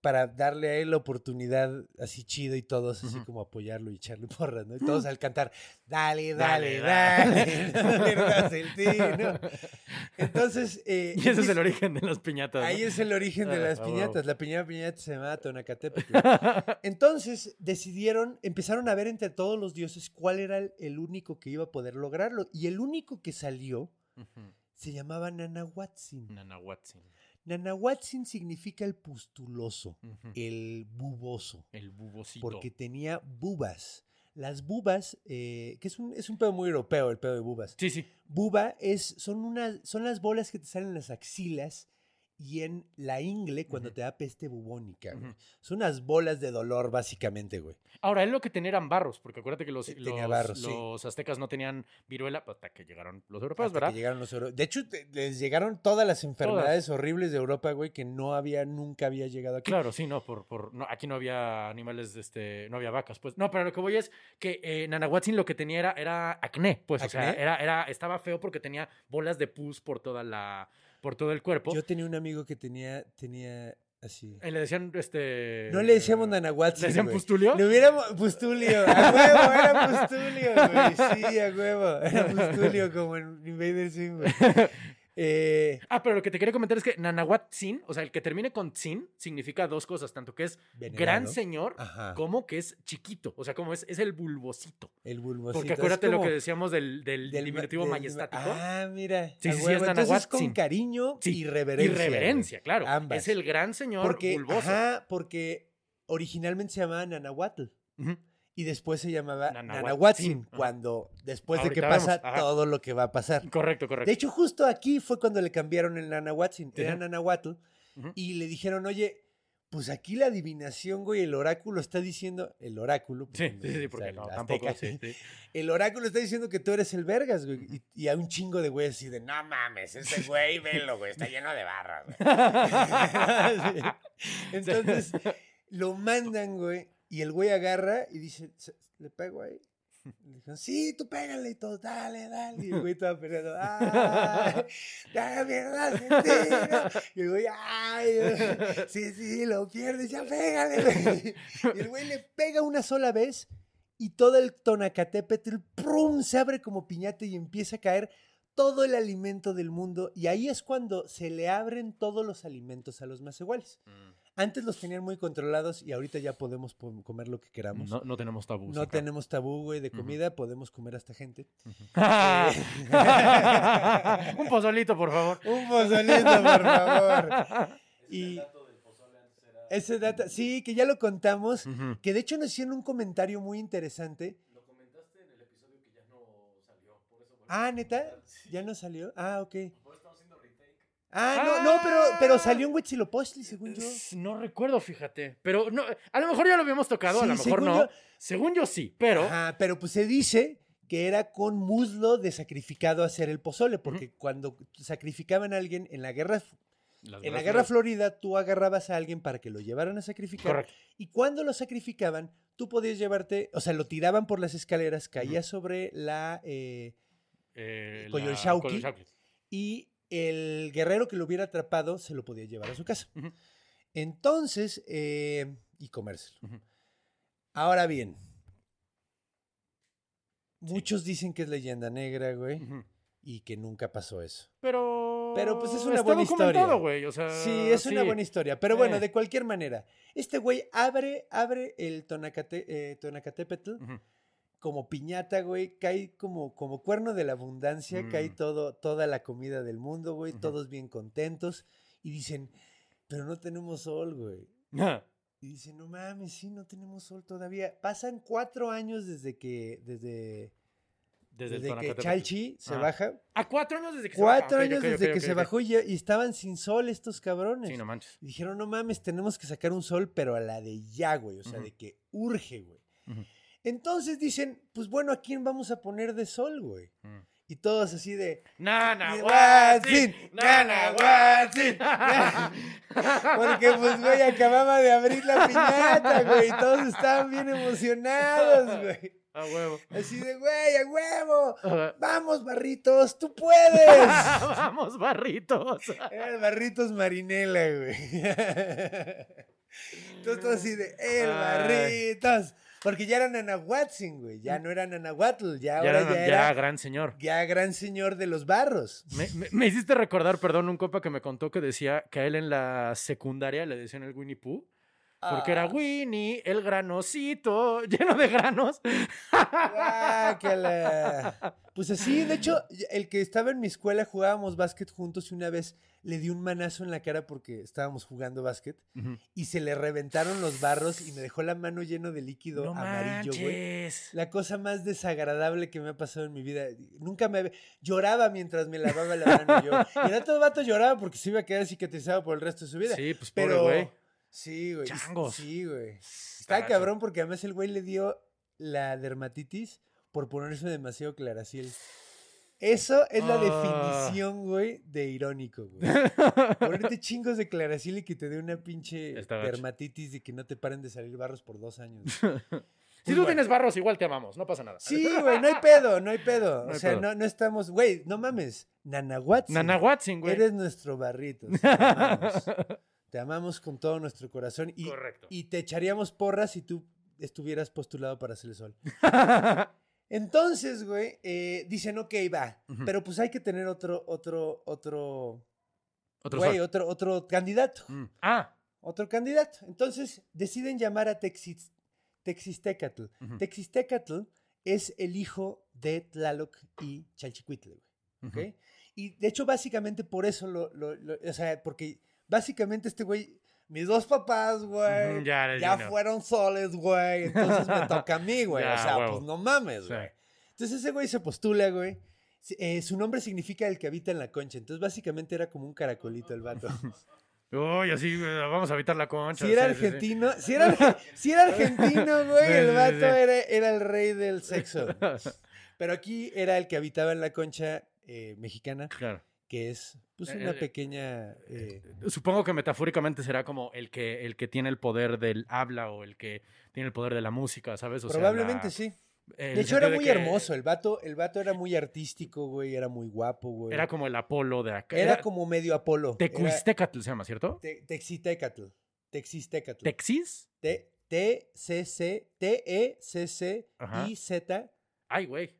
[SPEAKER 1] para darle a él la oportunidad así chido y todos así como apoyarlo y echarle porras, ¿no? Y todos al cantar, dale,
[SPEAKER 2] Dale,
[SPEAKER 1] dale, dale, no pierdas el tino. Entonces, eh,
[SPEAKER 2] Y ese es el origen de las piñatas. ¿no?
[SPEAKER 1] Ahí es el origen de
[SPEAKER 2] Ah,
[SPEAKER 1] las piñatas. La primera piñata se llamaba Tonacatépetl. Entonces decidieron, empezaron a ver entre todos los dioses cuál era el, el único que iba a poder lograrlo. Y el único que salió
[SPEAKER 2] Ujú.
[SPEAKER 1] se llamaba Nanahuatzin.
[SPEAKER 2] Nanahuatzin.
[SPEAKER 1] Nanahuatzin significa el pustuloso, el buboso,
[SPEAKER 2] El bubocito.
[SPEAKER 1] porque tenía bubas. Las bubas, eh, que es un, es un pedo muy europeo, el pedo de bubas.
[SPEAKER 2] Sí, sí.
[SPEAKER 1] Buba es, son, unas, son las bolas que te salen en las axilas y en la ingle cuando te da peste bubónica. Son unas bolas de dolor, básicamente, güey.
[SPEAKER 2] Ahora, él lo que tenía eran barros, porque acuérdate que los, los,
[SPEAKER 1] barros, sí.
[SPEAKER 2] los aztecas no tenían viruela hasta que llegaron los europeos,
[SPEAKER 1] Hasta
[SPEAKER 2] ¿verdad?
[SPEAKER 1] que llegaron los euro- De hecho, les llegaron todas las enfermedades horribles de Europa, güey, que no había, nunca había llegado aquí.
[SPEAKER 2] Claro, sí, no, por, por, no, aquí no había animales, este, no había vacas, pues. No, pero lo que voy es que eh, Nanahuatzin lo que tenía era, era acné, pues, o sea, era, era, estaba feo porque tenía bolas de pus por toda la, por todo el cuerpo.
[SPEAKER 1] Yo tenía un amigo que tenía, tenía así.
[SPEAKER 2] Eh, le decían, este...
[SPEAKER 1] No le decíamos Nanahuatzin,
[SPEAKER 2] ¿Le decían
[SPEAKER 1] güey.
[SPEAKER 2] pustulio?
[SPEAKER 1] Le hubiéramos... Pustulio. A huevo, era Pustulio, güey. Sí, a huevo. Era Pustulio como en Invader Sim, güey. Eh,
[SPEAKER 2] Ah, pero lo que te quería comentar es que Nanahuatzin, o sea, el que termine con Tzin, significa dos cosas, tanto que es
[SPEAKER 1] Venerado.
[SPEAKER 2] gran señor,
[SPEAKER 1] Ajá.
[SPEAKER 2] como que es chiquito, o sea, como es, es el bulbosito.
[SPEAKER 1] El bulbocito.
[SPEAKER 2] Porque acuérdate lo que decíamos del, del,
[SPEAKER 1] del
[SPEAKER 2] diminutivo
[SPEAKER 1] del
[SPEAKER 2] majestático.
[SPEAKER 1] Ah, mira.
[SPEAKER 2] Sí, sí, es
[SPEAKER 1] Entonces con cariño
[SPEAKER 2] Sí,
[SPEAKER 1] y reverencia.
[SPEAKER 2] y reverencia, claro.
[SPEAKER 1] Ambas.
[SPEAKER 2] Es el gran señor
[SPEAKER 1] Porque,
[SPEAKER 2] bulboso.
[SPEAKER 1] ajá, porque originalmente se llamaba Nanahuatl.
[SPEAKER 2] Ujú.
[SPEAKER 1] Y después se llamaba.
[SPEAKER 2] Nanahuatzin, Ajá.
[SPEAKER 1] cuando después de que pasa todo lo que va a pasar.
[SPEAKER 2] Correcto, correcto.
[SPEAKER 1] De hecho, justo aquí fue cuando le cambiaron el Nanahuatzin. Era
[SPEAKER 2] Ajá.
[SPEAKER 1] Nanahuatl.
[SPEAKER 2] Ujú.
[SPEAKER 1] Y le dijeron, oye, pues aquí la adivinación, güey, el oráculo está diciendo, el oráculo.
[SPEAKER 2] sí, sí,
[SPEAKER 1] o
[SPEAKER 2] porque
[SPEAKER 1] sea,
[SPEAKER 2] no, tampoco.
[SPEAKER 1] azteca,
[SPEAKER 2] Sí, sí.
[SPEAKER 1] El oráculo está diciendo que tú eres el vergas, güey. Y, y a un chingo de güeyes así de, no mames, ese güey, velo, güey, está lleno de barras, güey. Sí. Entonces, lo mandan, güey, y el güey agarra y dice, "Se- ¿le pego ahí? Le dijeron, sí, tú pégale y todo, dale, dale. Y el güey estaba peleando, ¡ay! ¡Ya mierda, mentira! Y el güey, ¡ay! Sí, sí, lo pierdes, ya pégale. güey". Y el güey le pega una sola vez y todo el tonacatépetl, ¡prum! se abre como piñata y empieza a caer todo el alimento del mundo. Y ahí es cuando se le abren todos los alimentos a los más iguales.
[SPEAKER 2] Mm.
[SPEAKER 1] Antes los tenían muy controlados y ahorita ya podemos po- comer lo que queramos.
[SPEAKER 2] No, no tenemos tabús.
[SPEAKER 1] No
[SPEAKER 2] acá.
[SPEAKER 1] tenemos tabú, güey, de comida, podemos comer hasta gente.
[SPEAKER 2] Un pozolito, por favor.
[SPEAKER 1] Un pozolito, por favor. Y ese dato, sí, que ya lo contamos, que de hecho nos hicieron un comentario muy interesante. Ah, neta, ya no salió. Ah, ok. Ah, no, no, pero, pero salió en Huitzilopochtli, según yo.
[SPEAKER 2] No recuerdo, fíjate. Pero no, a lo mejor ya lo habíamos tocado, a
[SPEAKER 1] Sí,
[SPEAKER 2] lo mejor
[SPEAKER 1] según
[SPEAKER 2] no.
[SPEAKER 1] yo-
[SPEAKER 2] Según yo sí, pero.
[SPEAKER 1] Ajá, pero pues se dice que era con muslo de sacrificado a hacer el pozole, porque cuando sacrificaban a alguien en la guerra
[SPEAKER 2] las
[SPEAKER 1] En la
[SPEAKER 2] guerras
[SPEAKER 1] Guerra Florida tú agarrabas a alguien para que lo llevaran a sacrificar.
[SPEAKER 2] Correcto.
[SPEAKER 1] Y cuando lo sacrificaban, tú podías llevarte, o sea, lo tiraban por las escaleras, caía sobre la... eh,
[SPEAKER 2] Eh, la-
[SPEAKER 1] y el guerrero que lo hubiera atrapado se lo podía llevar a su casa. Entonces, eh, y comérselo. Ahora bien, muchos dicen que es leyenda negra, güey, y que nunca pasó eso.
[SPEAKER 2] Pero.
[SPEAKER 1] Pero, pues, es una
[SPEAKER 2] está
[SPEAKER 1] buena historia.
[SPEAKER 2] documentado, güey. O sea.
[SPEAKER 1] Sí, es una buena historia. Pero bueno,
[SPEAKER 2] Eh.
[SPEAKER 1] de cualquier manera, este güey abre, abre el tonacate, eh, tonacatépetl. Como piñata, güey. Cae como, como cuerno de la abundancia, cae
[SPEAKER 2] Mm.
[SPEAKER 1] todo, toda la comida del mundo, güey. Todos bien contentos. Y dicen, pero no tenemos sol, güey.
[SPEAKER 2] Ah,
[SPEAKER 1] Y dicen, no mames, sí, no tenemos sol todavía. Pasan cuatro años desde que, desde,
[SPEAKER 2] Desde,
[SPEAKER 1] que. Chalchi se
[SPEAKER 2] Ajá.
[SPEAKER 1] baja.
[SPEAKER 2] A cuatro años desde que
[SPEAKER 1] Cuatro
[SPEAKER 2] se baja. Ok,
[SPEAKER 1] años desde que se bajó y, estaban sin sol estos cabrones.
[SPEAKER 2] Sí, no manches.
[SPEAKER 1] Y dijeron, no mames, tenemos que sacar un sol, pero a la de ya, güey. O sea, de que urge, güey.
[SPEAKER 2] Ujú.
[SPEAKER 1] Entonces dicen, pues bueno, ¿a quién vamos a poner de sol, güey?
[SPEAKER 2] Mm.
[SPEAKER 1] Y todos así de...
[SPEAKER 2] Nana,
[SPEAKER 1] Watson,
[SPEAKER 2] Watson,
[SPEAKER 1] Nana Watson. Porque, pues, güey, acababa de abrir la piñata, güey. Y todos estaban bien emocionados, güey.
[SPEAKER 2] A huevo.
[SPEAKER 1] Así de, güey, a huevo. Vamos, barritos, tú puedes.
[SPEAKER 2] Vamos, barritos.
[SPEAKER 1] Era el Barritos Marinela, güey. Entonces todo así de, el. Barritos. Porque ya era Nanahuatzin, güey. Ya no era Nanahuatl. Ya
[SPEAKER 2] Ya,
[SPEAKER 1] ahora
[SPEAKER 2] era-
[SPEAKER 1] ya
[SPEAKER 2] ya,
[SPEAKER 1] era
[SPEAKER 2] gran señor.
[SPEAKER 1] ya gran señor de los barros.
[SPEAKER 2] Me, me- me hiciste recordar, perdón, un copa que me contó que decía que a él en la secundaria le decían el Winnie Pooh. Porque era
[SPEAKER 1] Ah,
[SPEAKER 2] Winnie, el granocito, lleno de granos.
[SPEAKER 1] guácala. Pues así, de hecho, el que estaba en mi escuela jugábamos básquet juntos y una vez le di un manazo en la cara porque estábamos jugando básquet y se le reventaron los barros y me dejó la mano lleno de líquido
[SPEAKER 2] No
[SPEAKER 1] amarillo, güey. La cosa más desagradable que me ha pasado en mi vida. Nunca me lloraba mientras me lavaba la mano yo. Y el otro vato lloraba porque se iba a quedar cicatrizado por el resto de su vida.
[SPEAKER 2] Sí, pues pobre
[SPEAKER 1] Pero
[SPEAKER 2] güey.
[SPEAKER 1] Sí, güey.
[SPEAKER 2] Changos.
[SPEAKER 1] Sí, güey.
[SPEAKER 2] Está
[SPEAKER 1] cabrón porque además el güey le dio la dermatitis por ponerse demasiado claraciel. Eso es la
[SPEAKER 2] Ah.
[SPEAKER 1] definición, güey, de irónico, güey. Ponerte chingos de claraciel y que te dé una pinche
[SPEAKER 2] Está
[SPEAKER 1] dermatitis de que no te paren de salir barros por dos años.
[SPEAKER 2] Si tú tienes barros, igual te amamos, no pasa nada.
[SPEAKER 1] Sí, güey, no hay pedo, no hay pedo.
[SPEAKER 2] No
[SPEAKER 1] o sea,
[SPEAKER 2] pedo.
[SPEAKER 1] no, no estamos, güey, no mames. Nanahuatl.
[SPEAKER 2] Nana Watson, güey.
[SPEAKER 1] Eres nuestro barrito. Te amamos con todo nuestro corazón y,
[SPEAKER 2] Correcto.
[SPEAKER 1] y te echaríamos porras si tú estuvieras postulado para hacer el sol. Entonces, güey, eh, dicen, ok, va, pero pues hay que tener otro, otro, otro,
[SPEAKER 2] Otro
[SPEAKER 1] güey,
[SPEAKER 2] sol.
[SPEAKER 1] otro, otro candidato,
[SPEAKER 2] Mm. Ah.
[SPEAKER 1] otro candidato. Entonces deciden llamar a Texis, Texistecatl. Texistecatl es el hijo de Tlaloc y Chalchicuitle, güey.
[SPEAKER 2] Ujú.
[SPEAKER 1] ¿ok? Y de hecho, básicamente por eso lo, lo- lo- o sea, porque básicamente este güey, mis dos papás, güey,
[SPEAKER 2] ya,
[SPEAKER 1] fueron soles, güey, entonces me toca a mí, güey, o sea, pues no mames,
[SPEAKER 2] Sí.
[SPEAKER 1] güey. Entonces ese güey se postula, güey. Eh, su nombre significa el que habita en la concha, entonces básicamente era como un caracolito el vato.
[SPEAKER 2] Uy, así, vamos a evitar la concha.
[SPEAKER 1] Si era
[SPEAKER 2] sí, sí, sí.
[SPEAKER 1] argentino, si era, si era argentino, güey, el vato. Era, era el rey del sexo. Pero aquí era el que habitaba en la concha eh, mexicana,
[SPEAKER 2] Claro.
[SPEAKER 1] Que es pues
[SPEAKER 2] Eh,
[SPEAKER 1] una
[SPEAKER 2] eh,
[SPEAKER 1] pequeña... eh,
[SPEAKER 2] Supongo que metafóricamente será como el que, el que tiene el poder del habla o el que tiene el poder de la música, ¿sabes? O sea,
[SPEAKER 1] probablemente
[SPEAKER 2] la-
[SPEAKER 1] sí.
[SPEAKER 2] el
[SPEAKER 1] De hecho, era
[SPEAKER 2] de
[SPEAKER 1] muy
[SPEAKER 2] que
[SPEAKER 1] hermoso. El vato, el vato era muy artístico, güey. Era muy guapo, güey.
[SPEAKER 2] Era como el Apolo de acá.
[SPEAKER 1] Era como medio Apolo. Era
[SPEAKER 2] Tecuistecatl se llama, ¿cierto?
[SPEAKER 1] te- Texitecatl. Texistecatl.
[SPEAKER 2] ¿Texis?
[SPEAKER 1] T- T-C-C-T-E-C-C-I-Z
[SPEAKER 2] Ay, güey.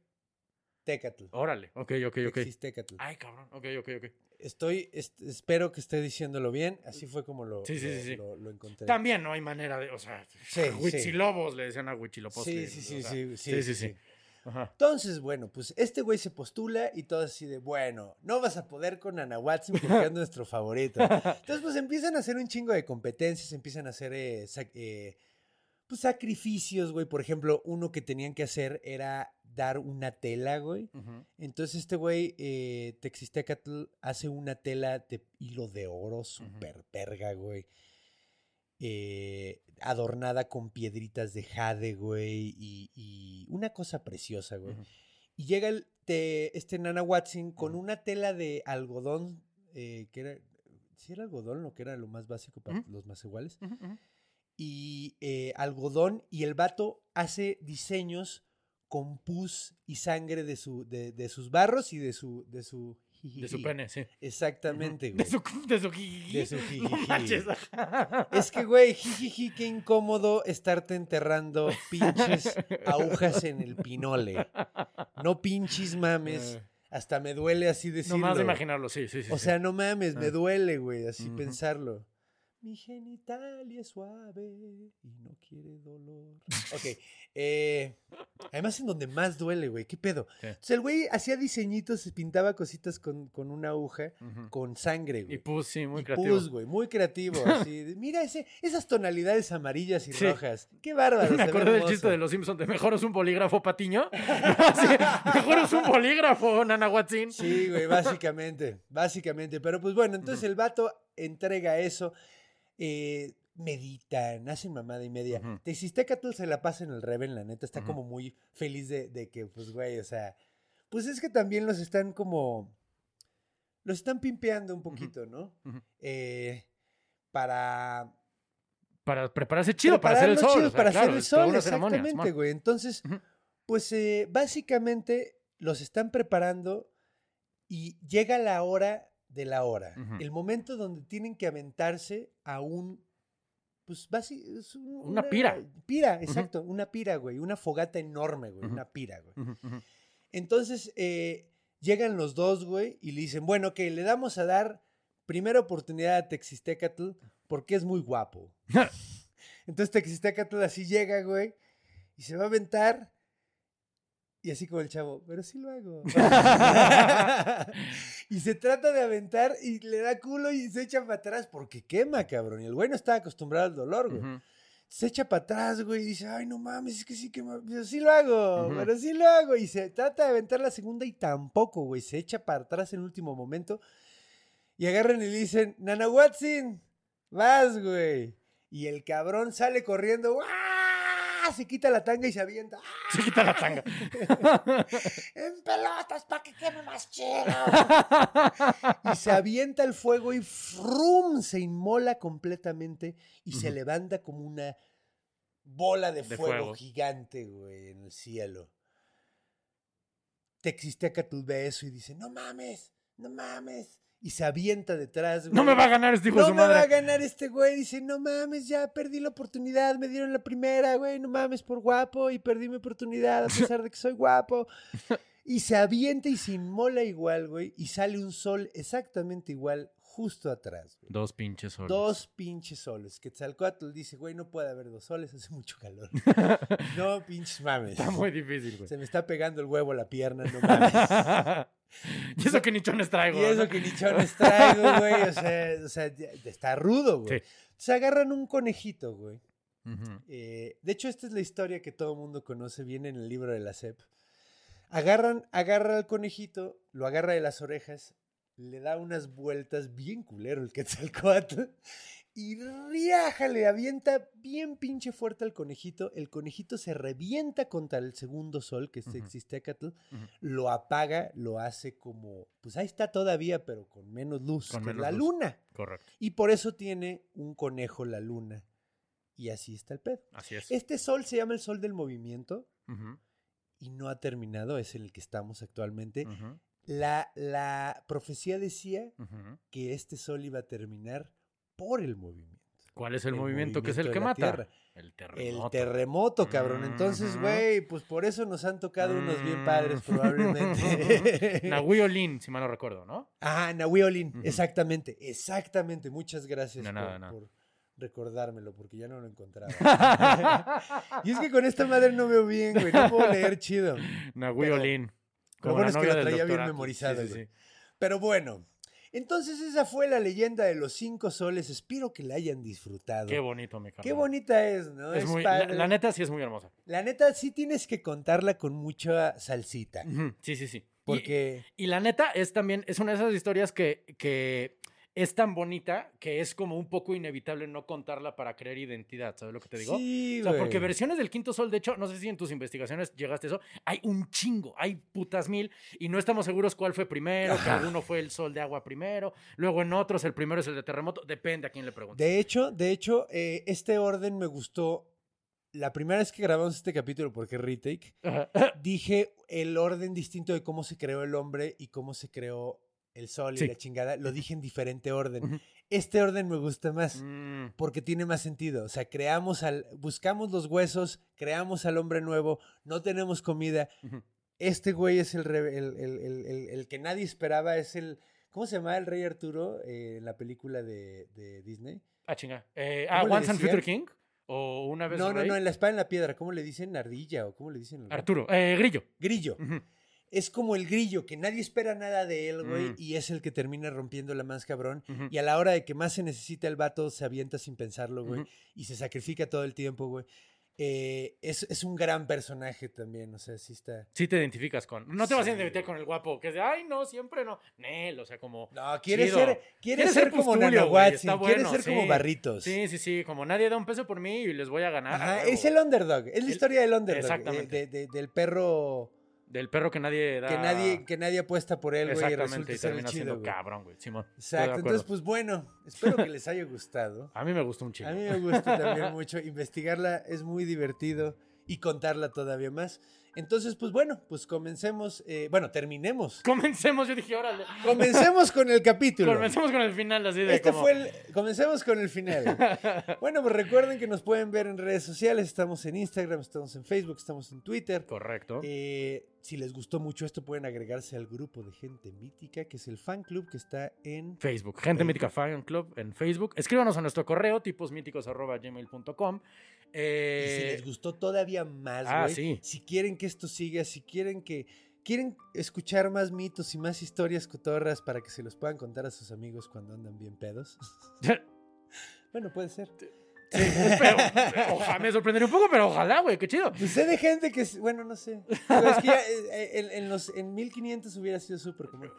[SPEAKER 1] Tecatl.
[SPEAKER 2] Órale. Ok, ok, ok.
[SPEAKER 1] Texistecatl.
[SPEAKER 2] Ay, cabrón. Ok, ok, ok.
[SPEAKER 1] Estoy, est- espero que esté diciéndolo bien. Así fue como lo,
[SPEAKER 2] Sí, sí,
[SPEAKER 1] lo-
[SPEAKER 2] sí,
[SPEAKER 1] lo- lo encontré.
[SPEAKER 2] También no hay manera de. O sea. Huitzilobos le decían a Huichilopochtli.
[SPEAKER 1] Sí, sí, sí, sí, sí,
[SPEAKER 2] sí,
[SPEAKER 1] sí.
[SPEAKER 2] Ajá.
[SPEAKER 1] Entonces, bueno, pues este güey se postula y todo así de, bueno, no vas a poder con Ana Watson porque es nuestro favorito. Entonces, pues empiezan a hacer un chingo de competencias, empiezan a hacer eh, sac- eh, pues, sacrificios, güey. Por ejemplo, uno que tenían que hacer era dar una tela, güey. Entonces este güey, eh, Texistecatl, hace una tela de hilo de oro, súper verga, güey. eh, adornada con piedritas de jade, güey, y, y una cosa preciosa, güey. Y llega el, te- este Nana Watson con una tela de algodón, eh, que era, si era algodón, lo que era lo más básico para los más iguales, y eh, algodón, y el vato hace diseños con pus y sangre de, su, de, de sus barros y de su... De su,
[SPEAKER 2] De su pene, sí.
[SPEAKER 1] Exactamente, güey.
[SPEAKER 2] De su, de su jijiji.
[SPEAKER 1] De su
[SPEAKER 2] No
[SPEAKER 1] jijiji.
[SPEAKER 2] manches.
[SPEAKER 1] Es que, güey, jijiji, qué incómodo estarte enterrando pinches agujas en el pinole. No pinches mames.
[SPEAKER 2] Eh,
[SPEAKER 1] Hasta me duele así decirlo.
[SPEAKER 2] Nomás de imaginarlo, sí, sí, sí.
[SPEAKER 1] O sea, no mames, me
[SPEAKER 2] Ah.
[SPEAKER 1] duele, güey, así pensarlo. Mi genitalia es suave y no quiere dolor. Ok. eh, además, en donde más duele, güey. ¿Qué pedo?
[SPEAKER 2] Sí.
[SPEAKER 1] Entonces, el güey hacía diseñitos, pintaba cositas con, con una aguja, con sangre,
[SPEAKER 2] Y
[SPEAKER 1] güey.
[SPEAKER 2] pus, sí, muy
[SPEAKER 1] Y
[SPEAKER 2] creativo.
[SPEAKER 1] pus, güey, muy creativo. Así, de, mira ese, esas tonalidades amarillas y
[SPEAKER 2] Sí.
[SPEAKER 1] rojas. Qué bárbaro.
[SPEAKER 2] Me acordé del chiste de los Simpsons de mejor es un bolígrafo patiño. Sí, mejor es un bolígrafo, Nana Watson.
[SPEAKER 1] Sí, güey, básicamente, básicamente. Pero pues bueno, entonces el vato entrega eso, eh, meditan, hacen mamada y media.
[SPEAKER 2] Ujú.
[SPEAKER 1] Texistecatl se la pasa en el Reven, la neta, está como muy feliz de, de que, pues, güey, o sea, pues es que también los están como, los están pimpeando un poquito, ¿no? Eh, para
[SPEAKER 2] Para prepararse chido, para hacer el sol.
[SPEAKER 1] chidos
[SPEAKER 2] o sea,
[SPEAKER 1] para
[SPEAKER 2] claro,
[SPEAKER 1] hacer el sol, exactamente, güey. Entonces, pues eh, básicamente los están preparando y llega la hora de la hora. El momento donde tienen que aventarse a un. Pues es un-
[SPEAKER 2] Una pira.
[SPEAKER 1] Pira, exacto. Una pira, güey. Una fogata enorme, güey. Una pira, güey. Entonces, eh, llegan los dos, güey, y le dicen, bueno, que le damos a dar primera oportunidad a Texistecatl porque es muy guapo. Entonces Texistecatl así llega, güey, y se va a aventar. Y así como el chavo, pero sí lo hago. y se trata de aventar y le da culo y se echa para atrás porque quema, cabrón. Y el güey no está acostumbrado al dolor, güey. Se echa para atrás, güey, y dice, ay, no mames, es que sí que... ma- Pero sí lo hago, pero sí lo hago. Y se trata de aventar la segunda y tampoco, güey. Se echa para atrás en el último momento. Y agarran y le dicen, Nana Watson, vas, güey. Y el cabrón sale corriendo, ¡ah! Se quita la tanga y se avienta. ¡ah!
[SPEAKER 2] Se quita la tanga.
[SPEAKER 1] En pelotas para que queme más chido. y se avienta el fuego y ¡frum! se inmola completamente y se levanta como una bola de,
[SPEAKER 2] De
[SPEAKER 1] fuego,
[SPEAKER 2] fuego.
[SPEAKER 1] gigante, güey, en el cielo. Texistecatl ve eso y dice, no mames, no mames. Y se avienta detrás, güey.
[SPEAKER 2] No me va a ganar este hijo de
[SPEAKER 1] No
[SPEAKER 2] su
[SPEAKER 1] me va a ganar este güey. Dice, no mames, ya perdí la oportunidad. Me dieron la primera, güey. No mames, por guapo. Y perdí mi oportunidad a pesar de que soy guapo. Y se avienta y se inmola igual, güey. Y sale un sol exactamente igual justo atrás, güey.
[SPEAKER 2] Dos pinches soles.
[SPEAKER 1] Dos pinches soles. Quetzalcoatl dice, güey, no puede haber dos soles, hace mucho calor. no pinches mames.
[SPEAKER 2] Está muy difícil, güey.
[SPEAKER 1] Se me está pegando el huevo a la pierna, no mames.
[SPEAKER 2] y eso que nichones traigo.
[SPEAKER 1] Y eso
[SPEAKER 2] ¿no?
[SPEAKER 1] que ni chones traigo, güey. O sea, o sea, está rudo, güey.
[SPEAKER 2] Sí.
[SPEAKER 1] Se agarran un conejito, güey.
[SPEAKER 2] Ujú.
[SPEAKER 1] Eh, de hecho, esta es la historia que todo el mundo conoce, viene en el libro de la SEP. Agarran, agarra al conejito, lo agarra de las orejas, le da unas vueltas bien culero el Quetzalcoatl y riaja, le avienta bien pinche fuerte al conejito. El conejito se revienta contra el segundo sol, que es
[SPEAKER 2] Ujú.
[SPEAKER 1] Texistecatl, lo apaga, lo hace como, pues ahí está todavía, pero con menos luz
[SPEAKER 2] Con
[SPEAKER 1] que
[SPEAKER 2] menos
[SPEAKER 1] la
[SPEAKER 2] luz.
[SPEAKER 1] luna.
[SPEAKER 2] Correcto.
[SPEAKER 1] Y por eso tiene un conejo la luna. Y así está el pedo.
[SPEAKER 2] Así es.
[SPEAKER 1] Este sol se llama el sol del movimiento y no ha terminado, es en el que estamos actualmente. La, la profecía decía que este sol iba a terminar por el movimiento.
[SPEAKER 2] ¿Cuál es el,
[SPEAKER 1] El
[SPEAKER 2] movimiento que es el que mata? El
[SPEAKER 1] El
[SPEAKER 2] terremoto.
[SPEAKER 1] terremoto, cabrón. Entonces, güey, pues por eso nos han tocado unos bien
[SPEAKER 2] Mm.
[SPEAKER 1] padres, probablemente.
[SPEAKER 2] Nahui Olin, si mal no recuerdo, ¿no?
[SPEAKER 1] Ah, Nahui Olin, exactamente, exactamente. Muchas gracias
[SPEAKER 2] De
[SPEAKER 1] por, recordármelo, porque ya no lo encontraba. y es que con esta madre no veo bien, güey. No puedo leer chido.
[SPEAKER 2] Nahui Olin.
[SPEAKER 1] lo bueno es que lo traía bien memorizado,
[SPEAKER 2] Sí, sí,
[SPEAKER 1] güey.
[SPEAKER 2] sí.
[SPEAKER 1] Pero bueno, entonces esa fue la leyenda de los cinco soles. Espero que la hayan disfrutado.
[SPEAKER 2] Qué bonito, mi carnal.
[SPEAKER 1] Qué bonita es, ¿no?
[SPEAKER 2] Es muy, la, neta sí es muy hermosa.
[SPEAKER 1] La neta, sí tienes que contarla con mucha salsita.
[SPEAKER 2] Sí, sí, sí. Y-
[SPEAKER 1] Porque.
[SPEAKER 2] Y, la neta es también, es una de esas historias que, que es tan bonita que es como un poco inevitable no contarla para crear identidad, ¿sabes lo que te digo?
[SPEAKER 1] Sí,
[SPEAKER 2] O sea, porque versiones del Quinto Sol, de hecho, no sé si en tus investigaciones llegaste a eso, hay un chingo, hay putas mil, y no estamos seguros cuál fue primero, que
[SPEAKER 1] Ajá.
[SPEAKER 2] alguno fue el Sol de Agua primero, luego en otros el primero es el de terremoto, depende a quién le preguntes.
[SPEAKER 1] De hecho, de hecho, eh, este orden me gustó. La primera vez que grabamos este capítulo, porque retake, dije el orden distinto de cómo se creó el hombre y cómo se creó el sol y la chingada. Lo dije en diferente orden. Este orden me gusta más.
[SPEAKER 2] Mm,
[SPEAKER 1] porque tiene más sentido. O sea, creamos al, buscamos los huesos, creamos al hombre nuevo, no tenemos comida. Este güey es el, el, el- el- el- el que nadie esperaba, es el ¿Cómo se llamaba el rey Arturo eh, en la película de, de Disney?
[SPEAKER 2] Ah, chinga. Eh, ah,
[SPEAKER 1] ¿Cómo le
[SPEAKER 2] Once and? Future King. O una vez.
[SPEAKER 1] No, no,
[SPEAKER 2] Rey.
[SPEAKER 1] no, en la espada en la piedra. ¿Cómo le dicen? Ardilla o cómo le dicen?
[SPEAKER 2] Arturo. Eh, Grillo.
[SPEAKER 1] Grillo.
[SPEAKER 2] Ujú.
[SPEAKER 1] Es como el grillo, que nadie espera nada de él, güey,
[SPEAKER 2] Mm.
[SPEAKER 1] y es el que termina rompiendo la más cabrón. Y a la hora de que más se necesita el vato, se avienta sin pensarlo, güey, y se sacrifica todo el tiempo, güey. Eh, es, es un gran personaje también, o sea, sí está...
[SPEAKER 2] Sí te identificas con. No te vas a identificar con el guapo que es de, ay, no, siempre no. Nel, o sea, como.
[SPEAKER 1] No, quiere
[SPEAKER 2] Chido.
[SPEAKER 1] ser, quiere ser,
[SPEAKER 2] ser
[SPEAKER 1] como
[SPEAKER 2] güey,
[SPEAKER 1] Watson, quiere
[SPEAKER 2] bueno,
[SPEAKER 1] ser como. Barritos.
[SPEAKER 2] Sí, sí, sí. Como nadie da un peso por mí y les voy a ganar.
[SPEAKER 1] Ajá, es el underdog, es la
[SPEAKER 2] El-
[SPEAKER 1] historia del underdog, eh,
[SPEAKER 2] Exactamente.
[SPEAKER 1] de- de- del perro
[SPEAKER 2] Del perro que nadie da.
[SPEAKER 1] que nadie, que nadie apuesta por él, güey, y
[SPEAKER 2] Exactamente,
[SPEAKER 1] resulta
[SPEAKER 2] y
[SPEAKER 1] ser el
[SPEAKER 2] termina
[SPEAKER 1] chido,
[SPEAKER 2] siendo cabrón, güey. Simón.
[SPEAKER 1] Exacto, entonces pues bueno, espero que les haya gustado.
[SPEAKER 2] A mí me gustó un chingo.
[SPEAKER 1] A mí me gusta también mucho investigarla, es muy divertido y contarla todavía más. Entonces, pues bueno, pues comencemos, eh, bueno, terminemos.
[SPEAKER 2] Comencemos, yo dije, órale.
[SPEAKER 1] Comencemos con el capítulo.
[SPEAKER 2] Comencemos con el final así de
[SPEAKER 1] Este
[SPEAKER 2] como-
[SPEAKER 1] fue el, comencemos con el final. Bueno, pues recuerden que nos pueden ver en redes sociales, estamos en Instagram, estamos en Facebook, estamos en Twitter.
[SPEAKER 2] Correcto.
[SPEAKER 1] Eh, si les gustó mucho esto, pueden agregarse al grupo de gente mítica, que es el fan club que está en
[SPEAKER 2] Facebook, Gente Mítica Fan Club en Facebook. Escríbanos a nuestro correo, tiposmíticos.gmail.com.
[SPEAKER 1] Y si
[SPEAKER 2] Eh,
[SPEAKER 1] les gustó todavía más,
[SPEAKER 2] ah,
[SPEAKER 1] güey,
[SPEAKER 2] sí.
[SPEAKER 1] si quieren que esto siga, si quieren que quieren escuchar más mitos y más historias cotorras para que se los puedan contar a sus amigos cuando andan bien pedos. bueno, puede ser.
[SPEAKER 2] Sí, espero. Ojalá, me sorprendería un poco, pero ojalá, güey, qué chido.
[SPEAKER 1] Pues sé de gente que, es- bueno, no sé. Digo, es que ya, eh, en, en los, en 1500 hubiera sido súper común.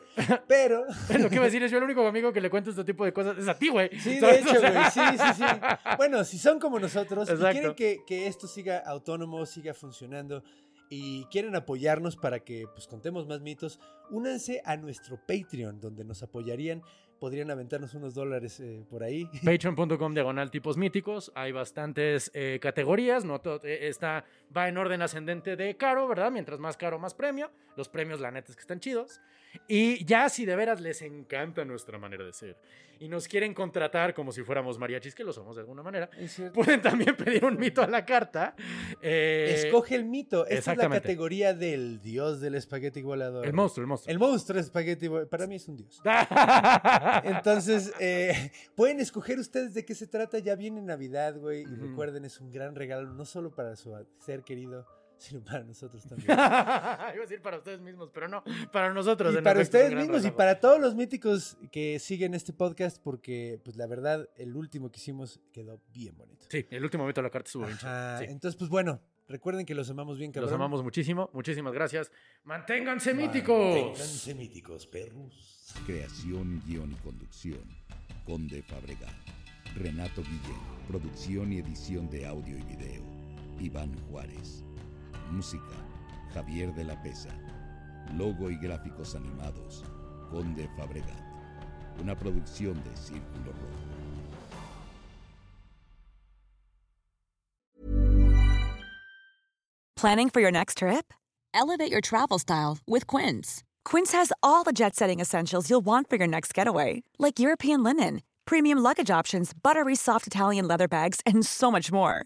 [SPEAKER 1] Pero,
[SPEAKER 2] Lo que iba a decir es yo el único amigo que le cuento este tipo de cosas es a ti, güey.
[SPEAKER 1] sí, de
[SPEAKER 2] ¿Sabes?
[SPEAKER 1] hecho,
[SPEAKER 2] O sea,
[SPEAKER 1] güey, sí, sí, sí. Bueno, si son como nosotros y
[SPEAKER 2] Exacto.
[SPEAKER 1] quieren que, que esto siga autónomo, siga funcionando y quieren apoyarnos para que pues contemos más mitos, únanse a nuestro Patreon, donde nos apoyarían. Podrían aventarnos unos dólares eh, por ahí.
[SPEAKER 2] Patreon.com diagonal tipos míticos. Hay bastantes eh, categorías. No eh, está, va en orden ascendente de caro, ¿verdad? Mientras más caro, más premio. Los premios, la neta, es que están chidos. Y ya si de veras les encanta nuestra manera de ser y nos quieren contratar como si fuéramos mariachis, que lo somos de alguna manera, pueden también pedir un mito a la carta. Eh,
[SPEAKER 1] Escoge el mito. Esta es la categoría del dios del espagueti volador.
[SPEAKER 2] el monstruo, el monstruo.
[SPEAKER 1] El monstruo espagueti volador. Para mí es un dios. Entonces, eh, pueden escoger ustedes de qué se trata. Ya viene Navidad, güey. Y recuerden, es un gran regalo, no solo para su ser querido, sino para nosotros también.
[SPEAKER 2] Iba a decir para ustedes mismos, pero no, para nosotros.
[SPEAKER 1] y para ustedes mismos y para todos los míticos que siguen este podcast, porque, pues la verdad, el último que hicimos quedó bien bonito.
[SPEAKER 2] Sí, el último mito de la carta estuvo bien sí.
[SPEAKER 1] Entonces, pues bueno, recuerden que los amamos bien, cabrón.
[SPEAKER 2] Los amamos muchísimo. Muchísimas gracias. Manténganse míticos.
[SPEAKER 1] Manténganse míticos, perros.
[SPEAKER 3] Creación, guion y conducción. Conde Fabregat. Renato Guillén. Producción y edición de audio y video. Iván Juárez. Música. Javier de la Pesa. Logo y gráficos animados. Conde Fabregat. Una producción de Círculo Rojo.
[SPEAKER 5] Planning for your next trip? Elevate your travel style with Quince. Quince has all the jet setting essentials you'll want for your next getaway, like European linen, premium luggage options, buttery soft Italian leather bags, and so much more.